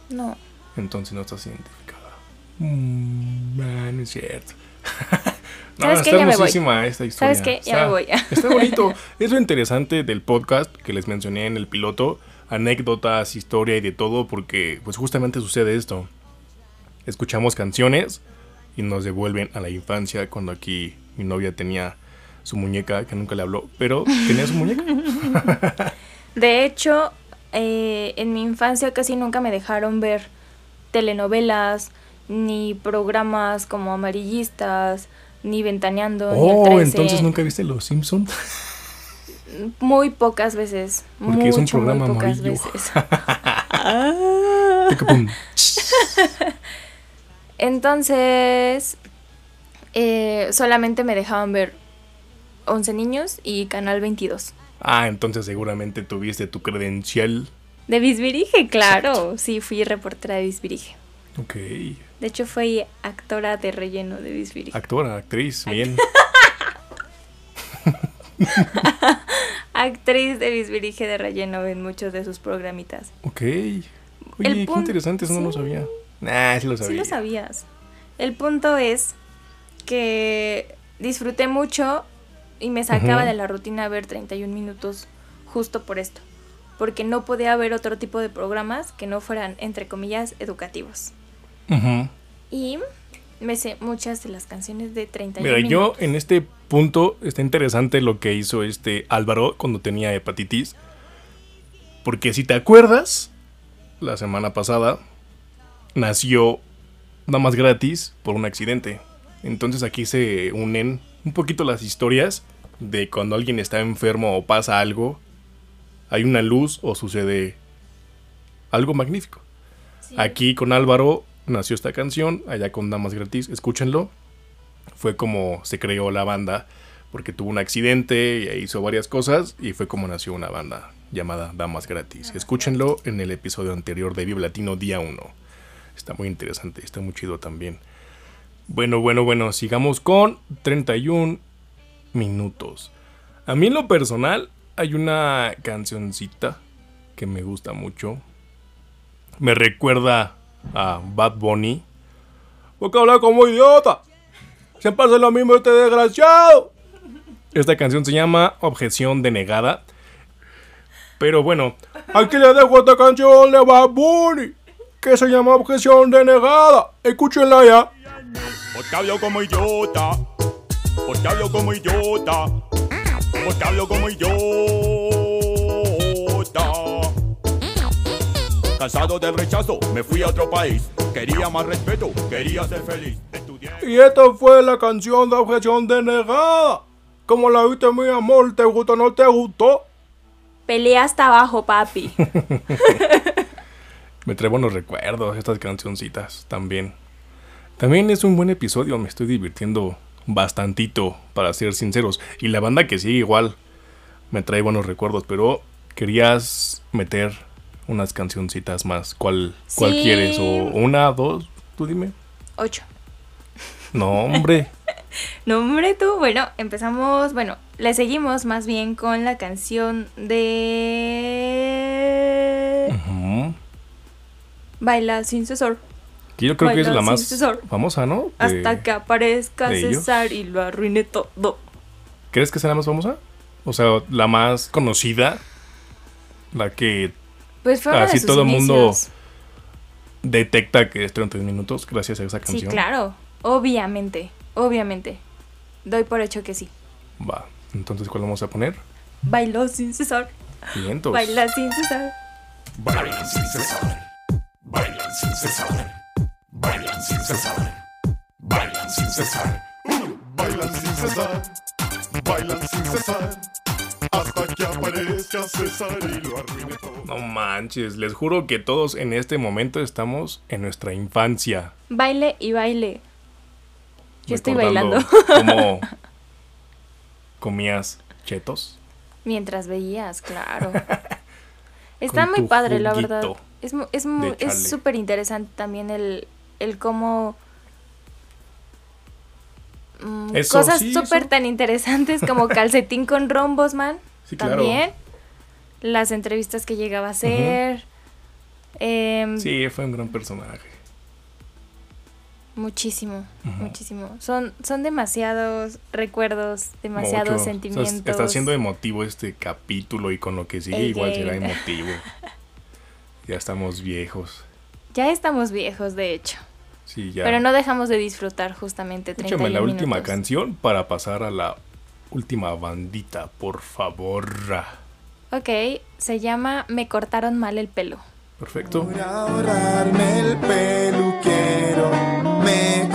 no. Entonces no estás identificada. Mm, no es cierto. no, ¿Sabes qué? Ya me voy. esta historia. ¿Sabes qué? Ya Está- me voy. Está bonito. Es lo interesante del podcast que les mencioné en el piloto. Anécdotas, historia y de todo, porque pues justamente sucede esto. Escuchamos canciones y nos devuelven a la infancia cuando aquí mi novia tenía su muñeca que nunca le habló, pero tenía su muñeca. De hecho, eh, en mi infancia casi nunca me dejaron ver telenovelas, ni programas como amarillistas, ni ventaneando, ni el Oh, 13. entonces nunca viste Los Simpsons. Muy pocas veces. Porque es un mucho, muy programa pocas amarillo. veces. Picapum. Entonces, eh, solamente me dejaban ver 11 niños y Canal 22. Ah, entonces seguramente tuviste tu credencial. De Bisbirige, claro. Sí, fui reportera de Bisbirige. Ok. De hecho, fui actora de relleno de Bisbirige. Actora, actriz, bien. Actriz de Bisbirige de relleno en muchos de sus programitas. Ok. Oye, qué punto- interesante, eso no lo sabía. Nah, sí lo sabía. Sí lo sabías. El punto es que disfruté mucho y me sacaba de la rutina ver 31 minutos justo por esto. Porque no podía ver otro tipo de programas que no fueran, entre comillas, educativos. Y me sé muchas de las canciones de 31 Mira, yo en este punto está interesante lo que hizo este Álvaro cuando tenía hepatitis. Porque si te acuerdas, la semana pasada nació nada más gratis por un accidente. Entonces aquí se unen un poquito las historias de cuando alguien está enfermo o pasa algo, hay una luz o sucede algo magnífico. Sí. Aquí con Álvaro nació esta canción, allá con Damas Gratis, escúchenlo. Fue como se creó la banda, porque tuvo un accidente y hizo varias cosas, y fue como nació una banda llamada Damas Gratis. Escúchenlo en el episodio anterior de Vive Latino Día 1. Está muy interesante, está muy chido también. Bueno, bueno, bueno, sigamos con 31 minutos. A mí en lo personal hay una cancioncita que me gusta mucho. Me recuerda a Bad Bunny. Porque habla como idiota. Siempre hace lo mismo este desgraciado. Esta canción se llama Objeción denegada. Pero bueno, aquí le dejo esta canción de Bad Bunny. Que se llama Objeción denegada. Escúchenla ya. Porque hablo como idiota. Porque hablo como idiota. Porque hablo como idiota. Cansado del rechazo, me fui a otro país. Quería más respeto, quería ser feliz. Estudié. Y esta fue la canción de Objeción denegada. Como la viste, mi amor, ¿te gustó o no te gustó? Pelea hasta abajo, papi. Me trae buenos recuerdos estas cancioncitas también. También es un buen episodio, me estoy divirtiendo bastantito, para ser sinceros. Y la banda que sigue igual me trae buenos recuerdos, pero querías meter unas cancioncitas más. ¿Cuál, cuál Sí. quieres? ¿O una, dos? Tú dime. Ocho. No, hombre. No, hombre, tú. Bueno, empezamos. Bueno, le seguimos más bien con la canción de. Baila sin cesar. Que yo creo que es la más famosa, ¿no? De- Hasta que aparezca ellos. César y lo arruine todo. ¿Crees que sea la más famosa? O sea, la más conocida. La que Pues fue Así de sus todo el mundo detecta que es 33 minutos gracias a esa Sí, canción. claro. Obviamente. Obviamente. Doy por hecho que sí. Va. Entonces, ¿cuál vamos a poner? Bailó sin cesar. Vientos. Baila sin cesar. Bailan sin cesar. Bailan sin cesar. Bailan sin cesar. Bailan sin cesar. Bailan sin cesar, bailan sin cesar, hasta que aparezca César y lo arruine todo. No manches, les juro que todos en este momento estamos en nuestra infancia. Baile y baile. Yo estoy bailando. ¿Cómo comías chetos? Mientras veías, claro. Está muy padre, la verdad. Es mu- es es súper interesante también el, el cómo... mm, Eso, cosas súper tan interesantes como calcetín con rombos, man. Sí, claro. También. Las entrevistas que llegaba a hacer. Em, Sí, fue un gran personaje. Muchísimo, muchísimo. Son, son demasiados recuerdos, demasiados Mucho. sentimientos. Está, está siendo emotivo este capítulo y con lo que sigue igual será emotivo. ya estamos viejos. Ya estamos viejos, de hecho. Sí, ya. Pero no dejamos de disfrutar justamente 31 Échame la última canción para pasar a la última bandita, por favor. Ok, se llama Me cortaron mal el pelo. Perfecto. Por ahorrarme el peluquero, me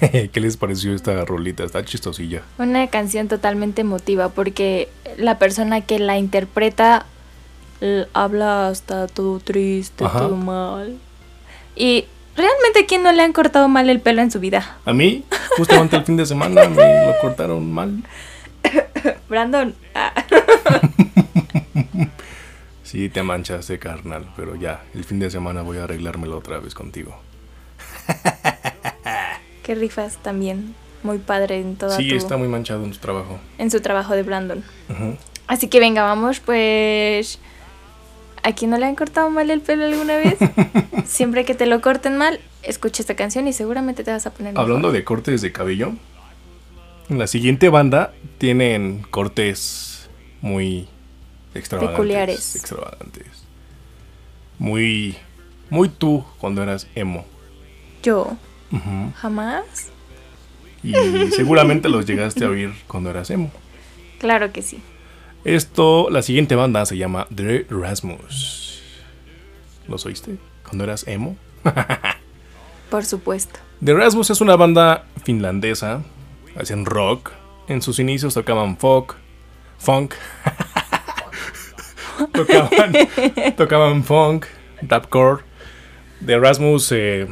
¿Qué les pareció esta rolita? Está chistosilla. Una canción totalmente emotiva porque la persona que la interpreta habla hasta todo triste, Ajá. todo mal. Y realmente, ¿quién no le han cortado mal el pelo en su vida? A mí, justamente el fin de semana, me lo cortaron mal. Brandon. ah. Sí, te manchaste, carnal, pero ya, el fin de semana voy a arreglármelo otra vez contigo. Qué rifas también. Muy padre en toda Sí, tu- está muy manchado en su trabajo. en su trabajo de Brandon. Así que venga, vamos, pues. ¿A quién no le han cortado mal el pelo alguna vez? Siempre que te lo corten mal, escucha esta canción y seguramente te vas a poner. mejor. Hablando de cortes de cabello, en la siguiente banda tienen cortes muy extravagantes. Peculiares. Extravagantes. Muy, muy tú cuando eras emo. Yo, Jamás. Y seguramente los llegaste a oír cuando eras emo. Claro que sí. Esto, la siguiente banda se llama The Rasmus. ¿Los oíste? Cuando eras emo. Por supuesto. The Rasmus es una banda finlandesa. Hacen rock. En sus inicios tocaban folk. Funk. tocaban, tocaban funk. Rapcore. The Rasmus se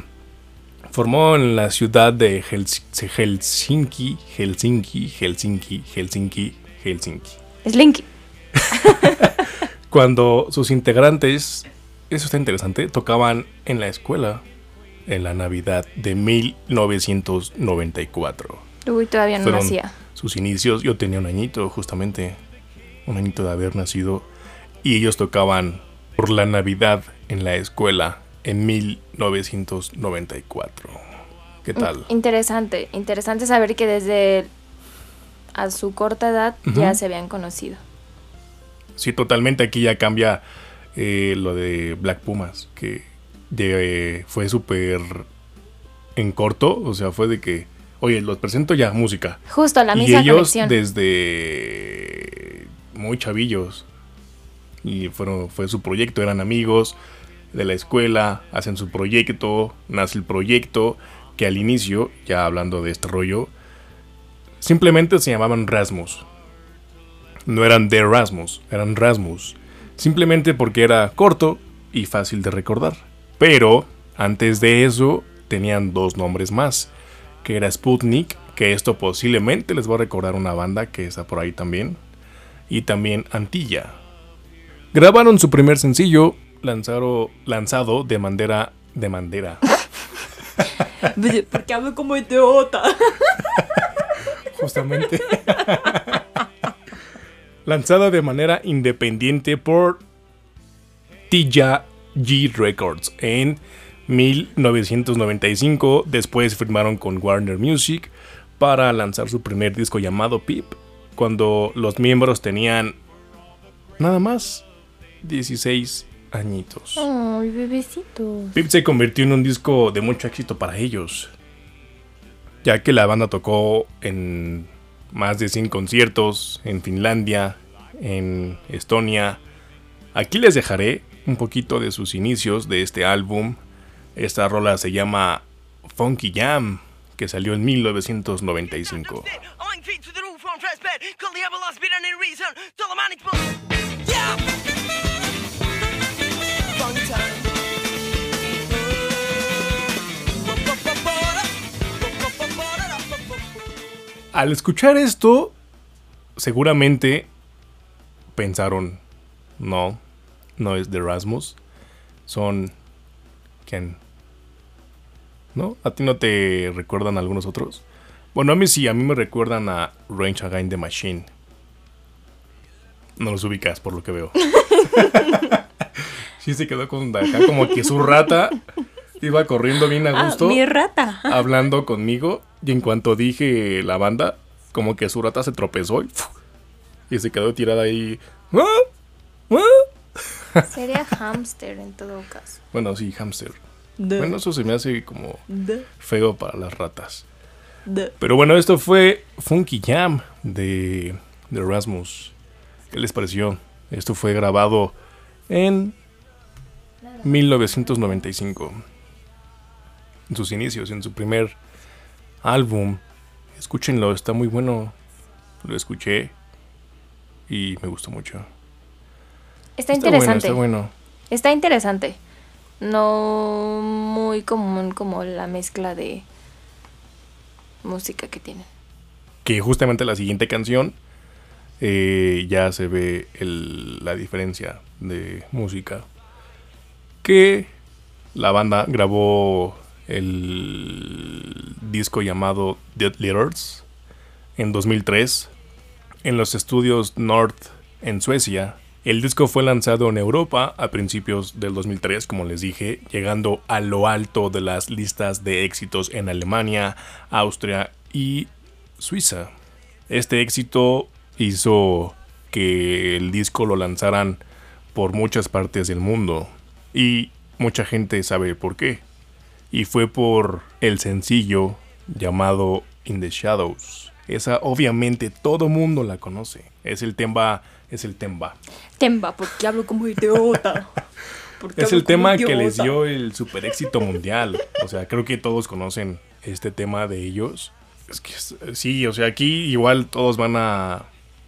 formó en la ciudad de Hels- Helsinki. Helsinki. Helsinki. Helsinki. Helsinki. Slinky. cuando sus integrantes eso está interesante, tocaban en la escuela en la Navidad de 1994. Uy, todavía no Fueron nacía. sus inicios, yo tenía un añito justamente, un añito de haber nacido, y ellos tocaban por la Navidad en la escuela en 1994. ¿Qué tal? Interesante, interesante saber que desde a su corta edad ya se habían conocido. Sí, totalmente aquí ya cambia eh, lo de Black Pumas, que de- fue súper en corto, o sea, fue de que, oye, los presento ya, música. Justo la y misma ellos conexión. desde muy chavillos, y fueron, fue su proyecto, eran amigos de la escuela, hacen su proyecto, nace el proyecto, que al inicio, ya hablando de este rollo, simplemente se llamaban Rasmus. No eran de Rasmus, eran Rasmus. Simplemente porque era corto y fácil de recordar. Pero antes de eso tenían dos nombres más, que era Sputnik, que esto posiblemente les va a recordar una banda que está por ahí también, y también Antilla. Grabaron su primer sencillo, lanzado, lanzado de manera de manera. Porque hablo como idiota. justamente. Lanzada de manera independiente por Tija G Records en 1995. Después firmaron con Warner Music para lanzar su primer disco llamado Pip, cuando los miembros tenían nada más 16 añitos. Ay, bebecito. Pip se convirtió en un disco de mucho éxito para ellos, ya que la banda tocó en más de 100 conciertos en Finlandia, en Estonia. Aquí les dejaré un poquito de sus inicios de este álbum. Esta rola se llama Funky Jam, que salió en 1995. Al escuchar esto, seguramente pensaron, no, no es de Rasmus, son quién. ¿No? ¿A ti no te recuerdan algunos otros? Bueno, a mí sí, a mí me recuerdan a Range Against the Machine. No los ubicas por lo que veo. sí se quedó con acá como que su rata iba corriendo bien a Ah, gusto mi rata. hablando conmigo y en cuanto dije la banda, como que su rata se tropezó y, se quedó tirada ahí. ¡Ah! ¡Ah! Sería hamster en todo caso. Bueno, sí, hamster. Bueno, eso se me hace como feo para las ratas. Pero bueno, esto fue Funky Jam de, de Rasmus. ¿Qué les pareció? Esto fue grabado en 1995. En sus inicios, en su primer álbum. Escúchenlo, está muy bueno. Lo escuché y me gustó mucho. Está Está bueno, interesante. está bueno. Está interesante. No muy común como la mezcla de música que tienen. que justamente la siguiente canción eh, ya se ve el- la diferencia de música. Que la banda grabó el disco llamado Dead Letters en 2003 en los estudios North en Suecia. El disco fue lanzado en Europa a principios del 2003, como les dije, llegando a lo alto de las listas de éxitos en Alemania, Austria y Suiza. Este éxito hizo que el disco lo lanzaran por muchas partes del mundo y mucha gente sabe por qué. Y fue por el sencillo llamado In the Shadows. Esa obviamente todo mundo la conoce. Es el tema, es el tema. Temba, porque hablo como idiota. Es el tema que les dio el super éxito mundial. O sea, creo que todos conocen este tema de ellos. Es que sí, o sea, aquí igual todos van a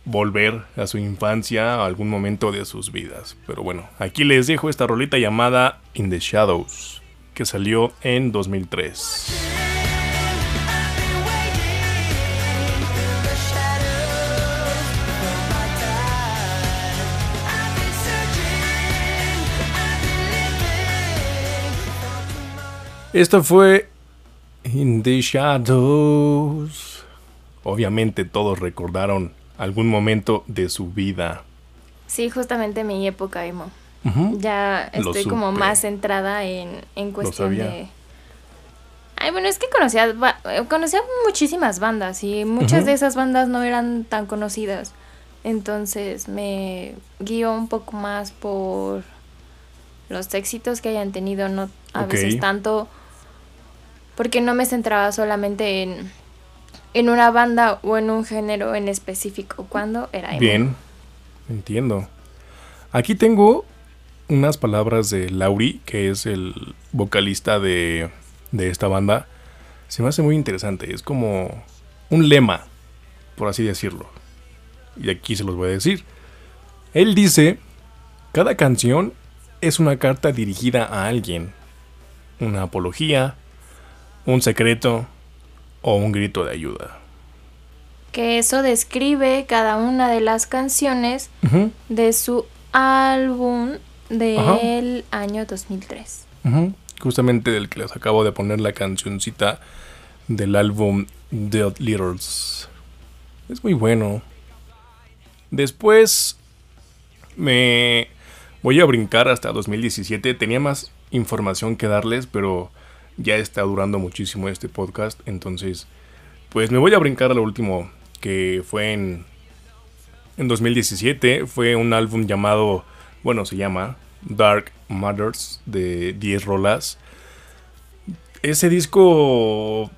volver a su infancia a algún momento de sus vidas. Pero bueno, aquí les dejo esta rolita llamada In the Shadows, que salió en 2003. I've been searching, I've been living Esto fue In the Shadows. Obviamente todos recordaron algún momento de su vida. Sí, justamente mi época emo. Ujú. Ya estoy como más centrada en, en cuestión de... Ay, bueno, es que conocía, eh, conocía muchísimas bandas y muchas de esas bandas no eran tan conocidas. Entonces me guío un poco más por los éxitos que hayan tenido, no a veces tanto, porque no me centraba solamente en, en una banda o en un género en específico, cuando era emo. Bien, entiendo. Aquí tengo unas palabras de Lauri, que es el vocalista de, de esta banda. Se me hace muy interesante. Es como un lema, por así decirlo. Y aquí se los voy a decir. Él dice, cada canción es una carta dirigida a alguien. Una apología, un secreto o un grito de ayuda. que eso describe cada una de las canciones de su álbum del año 2003. Ujú, Justamente del que les acabo de poner la cancioncita del álbum Dead Littles. Es muy bueno. Después me voy a brincar hasta 2017. Tenía más información que darles, pero ya está durando muchísimo este podcast. Entonces, pues me voy a brincar a lo último que fue en, en 2017. Fue un álbum llamado, bueno, se llama Dark Mothers de 10 rolas. Ese disco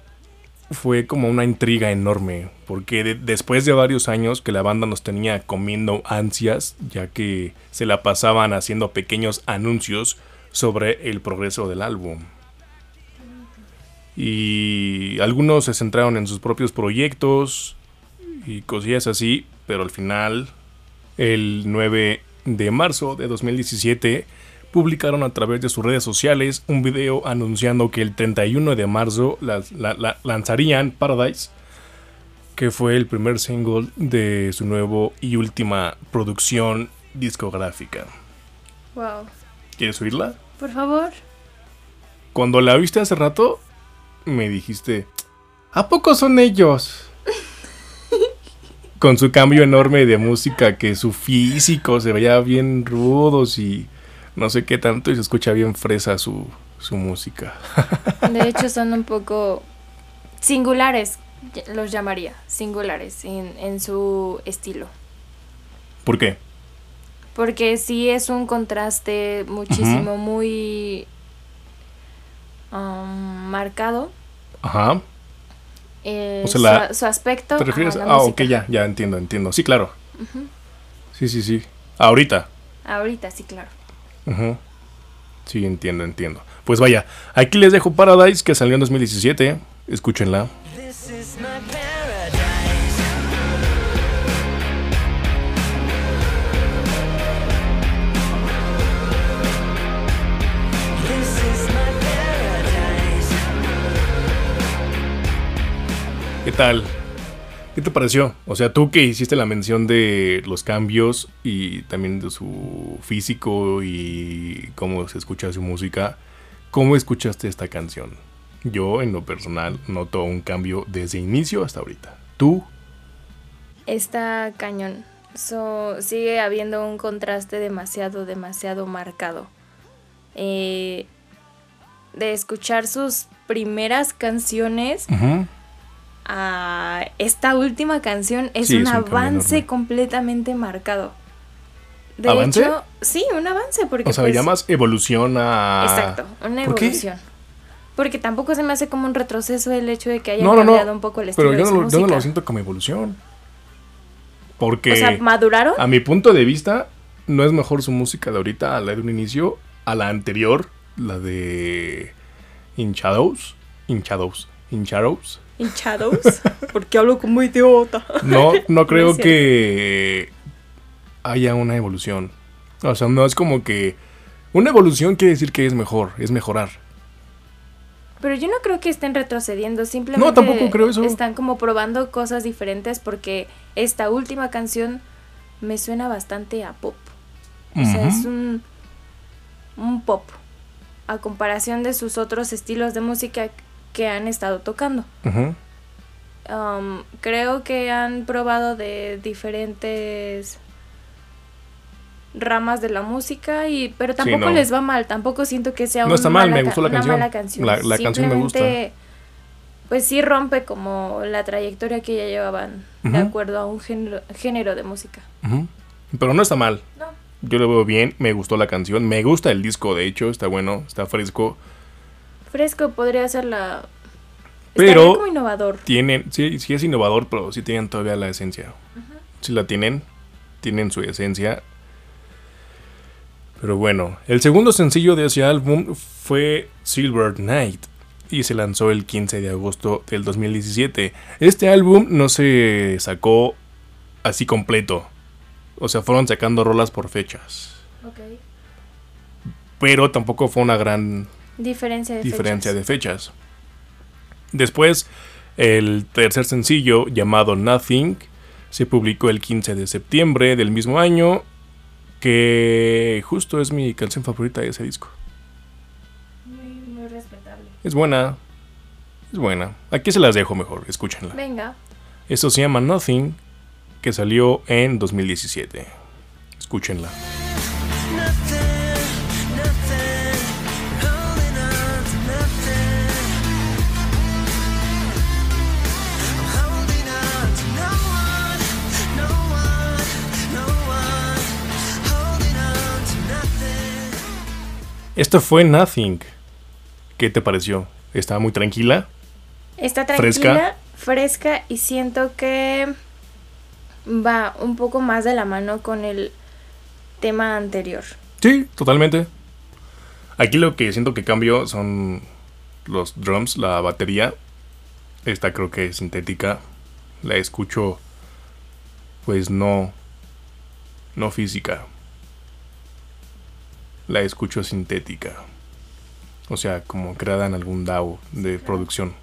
fue como una intriga enorme, porque de- después de varios años que la banda nos tenía comiendo ansias, ya que se la pasaban haciendo pequeños anuncios sobre el progreso del álbum. Y algunos se centraron en sus propios proyectos y cosillas así, pero al final, el 9 de marzo de 2017, publicaron a través de sus redes sociales un video anunciando que el 31 de marzo la- lanzarían Paradise, que fue el primer single de su nuevo y última producción discográfica. Wow. ¿Quieres oírla? Por favor. Cuando la viste hace rato, me dijiste, ¿a poco son ellos? Con su cambio enorme de música, que su físico se veía bien rudos y no sé qué tanto, y se escucha bien fresa su, su música. De hecho, son un poco singulares, los llamaría, singulares en, en su estilo. ¿Por qué? Porque sí es un contraste muchísimo, muy um, marcado. Ajá. eh, O sea, la- su, su aspecto. ¿Te refieres? ah, ok, ya, ya entiendo, entiendo. Sí, claro. Sí, sí, sí. Ahorita. Ahorita, sí, claro. Sí, entiendo, entiendo. Pues vaya, aquí les dejo Paradise, que salió en 2017. Escúchenla. ¿Qué tal? ¿Qué te pareció? O sea, tú que hiciste la mención de los cambios y también de su físico y cómo se escucha su música, ¿cómo escuchaste esta canción? Yo, en lo personal, noto un cambio desde inicio hasta ahorita. ¿Tú? Está cañón. So, sigue habiendo un contraste demasiado, demasiado marcado. Eh, de escuchar sus primeras canciones Ujú. A esta última canción es Sí, es un avance completamente marcado. De ¿Avance? hecho, sí, un avance porque O sea, pues, llamas evolución a... Exacto, una ¿Por qué? evolución. Porque tampoco se me hace como un retroceso el hecho de que haya No, no, cambiado no. un poco el estilo Pero yo de no, su lo, yo no lo siento como evolución. Porque... O sea, ¿maduraron? A mi punto de vista, no es mejor su música de ahorita a la de un inicio, a la anterior, la de In Shadows. In Shadows. In Shadows. Hinchados. Porque hablo como idiota. No, no creo que haya una evolución. O sea, no es como que. Una evolución quiere decir que es mejor, es mejorar. Pero yo no creo que estén retrocediendo, simplemente No, tampoco creo eso. están como probando cosas diferentes porque esta última canción me suena bastante a pop. O sea, es un, un pop. a comparación de sus otros estilos de música que han estado tocando. Um, creo que han probado de diferentes ramas de la música y pero tampoco no. les va mal tampoco siento que sea No está mal, me gustó la una canción. mala canción. La- la canción me gusta. Pues sí rompe como la trayectoria que ya llevaban de acuerdo a un género, género de música. Pero no está mal. no Yo lo veo bien, me gustó la canción, me gusta el disco, de hecho, está bueno, está fresco. Fresco podría ser la Pero- como innovador Tienen, sí, sí es innovador, pero sí tienen todavía la esencia. Sí la tienen, tienen su esencia. Pero bueno, el segundo sencillo de ese álbum fue Silver Night y se lanzó el 15 de agosto del 2017. Este álbum no se sacó así completo. O sea, fueron sacando rolas por fechas. Pero tampoco fue una gran diferencia de diferencia fechas. de fechas. Después, el tercer sencillo, llamado Nothing, se publicó el 15 de septiembre del mismo año, que justo es mi canción favorita de ese disco. muy, muy respetable Es buena, es buena. Aquí se las dejo mejor, escúchenla. venga Esto se llama Nothing, que salió en 2017. Escúchenla. Esto fue Nothing. ¿Qué te pareció? ¿Estaba muy tranquila? Está Fresca. tranquila, fresca. y siento que va un poco más de la mano con el tema anterior. Sí, totalmente. Aquí lo que siento que cambió son los drums, la batería. Esta creo que es sintética. La escucho, pues no, no física. La escucho sintética. O sea, como creada en algún DAO de producción.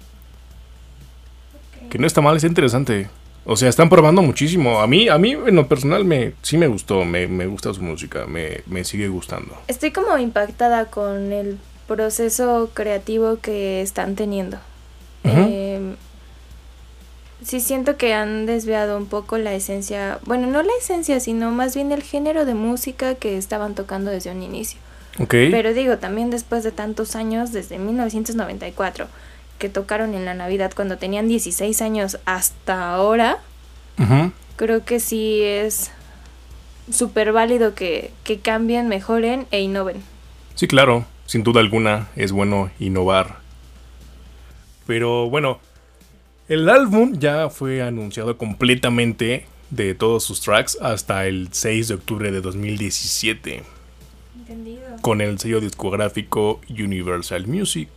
Que no está mal, es interesante. O sea, están probando muchísimo. A mí, a mí en lo personal me, sí me gustó, me, me gusta su música, me, me sigue gustando. Estoy como impactada con el proceso creativo que están teniendo. Sí siento que han desviado un poco la esencia, bueno, no la esencia, sino más bien el género de música que estaban tocando desde un inicio. Ok. Pero digo, también después de tantos años, desde 1994, que tocaron en la Navidad cuando tenían 16 años hasta ahora, creo que sí es súper válido que, que cambien, mejoren e innoven. Sí, claro, sin duda alguna es bueno innovar. Pero bueno, el álbum ya fue anunciado completamente de todos sus tracks hasta el 6 de octubre de 2017 Entendido. con el sello discográfico Universal Music.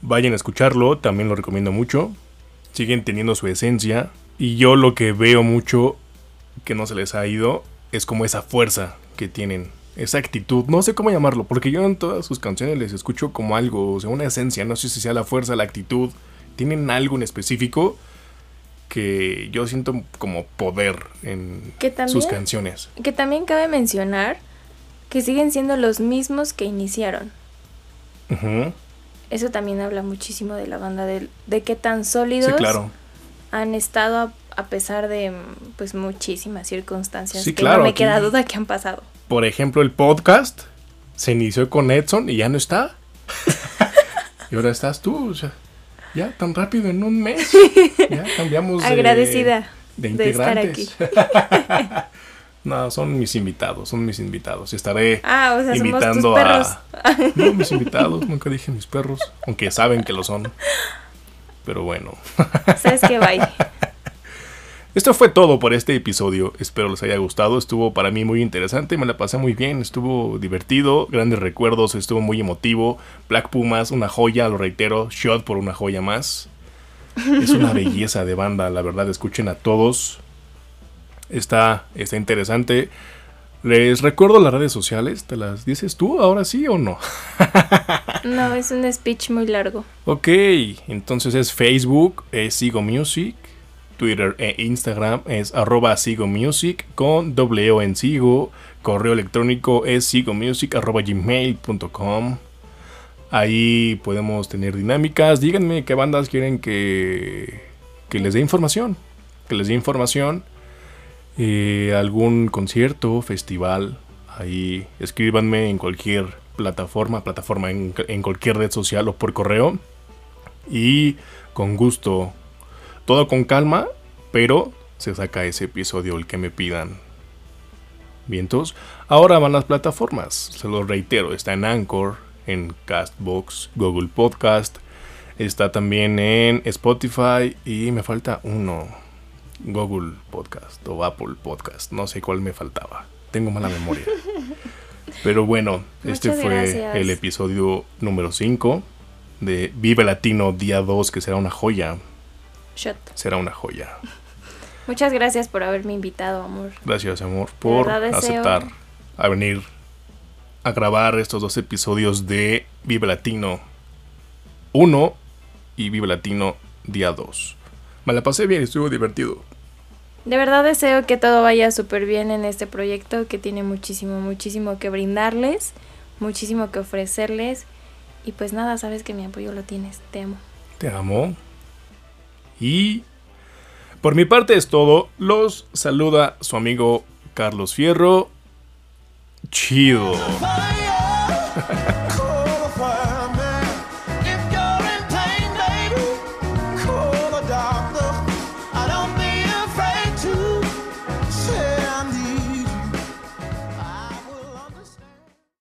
Vayan a escucharlo, también lo recomiendo mucho. Siguen teniendo su esencia y yo lo que veo mucho que no se les ha ido es como esa fuerza que tienen, esa actitud, no sé cómo llamarlo, porque yo en todas sus canciones les escucho como algo, o sea, una esencia, no sé si sea la fuerza, la actitud, tienen algo en específico que yo siento como poder en Que también- sus canciones. Que también cabe mencionar que siguen siendo los mismos que iniciaron. Eso también habla muchísimo de la banda, de, de qué tan sólidos Sí, claro. han estado a, a pesar de mm, pues muchísimas circunstancias Sí, que claro, no me queda duda que han pasado. Por ejemplo, el podcast se inició con Edson y ya no está. y ahora estás tú, o sea, ya tan rápido en un mes. Ya cambiamos de, Agradecida de de estar integrantes. no, son mis invitados, son mis invitados. Estaré Ah, o sea, somos invitando tus perros. a No, mis invitados, nunca dije mis perros, aunque saben que lo son. Pero bueno. Sabes que bye. Esto fue todo por este episodio. Espero les haya gustado. Estuvo para mí muy interesante. Me la pasé muy bien. Estuvo divertido. Grandes recuerdos. Estuvo muy emotivo. Black Pumas, una joya, lo reitero. Shot por una joya más. Es una belleza de banda, la verdad. Escuchen a todos. Está, está interesante. Les recuerdo las redes sociales. ¿Te las dices tú ahora sí o no? No, es un speech muy largo. Ok, entonces es Facebook, es Sigo Music, Twitter e Instagram es arroba Sigo Music con doble O en Sigo, correo electrónico es sigomusic. Ahí podemos tener dinámicas. Díganme qué bandas quieren que, que les dé información. Que les dé información. Eh, algún concierto, festival. Ahí escríbanme en cualquier plataforma, plataforma en, en cualquier red social o por correo. Y con gusto. Todo con calma, pero se saca ese episodio el que me pidan. Vientos. Ahora van las plataformas. Se lo reitero, está en Anchor, en Castbox, Google Podcast. Está también en Spotify y me falta uno. Google Podcast o Apple Podcast. No sé cuál me faltaba. Tengo mala memoria. Pero bueno, este fue gracias. el episodio número 5 de Vive Latino día 2, que será una joya. Shot. Será una joya. Muchas gracias por haberme invitado, amor. Gracias, amor, por deseo- aceptar a venir a grabar estos dos episodios de Vive Latino 1 y Vive Latino día 2. Me la pasé bien, estuvo divertido. De verdad deseo que todo vaya súper bien en este proyecto que tiene muchísimo, muchísimo que brindarles, muchísimo que ofrecerles. Y pues nada, sabes que mi apoyo lo tienes. Te amo. Te amo. Y por mi parte es todo. Los saluda su amigo Carlos Fierro. Chido.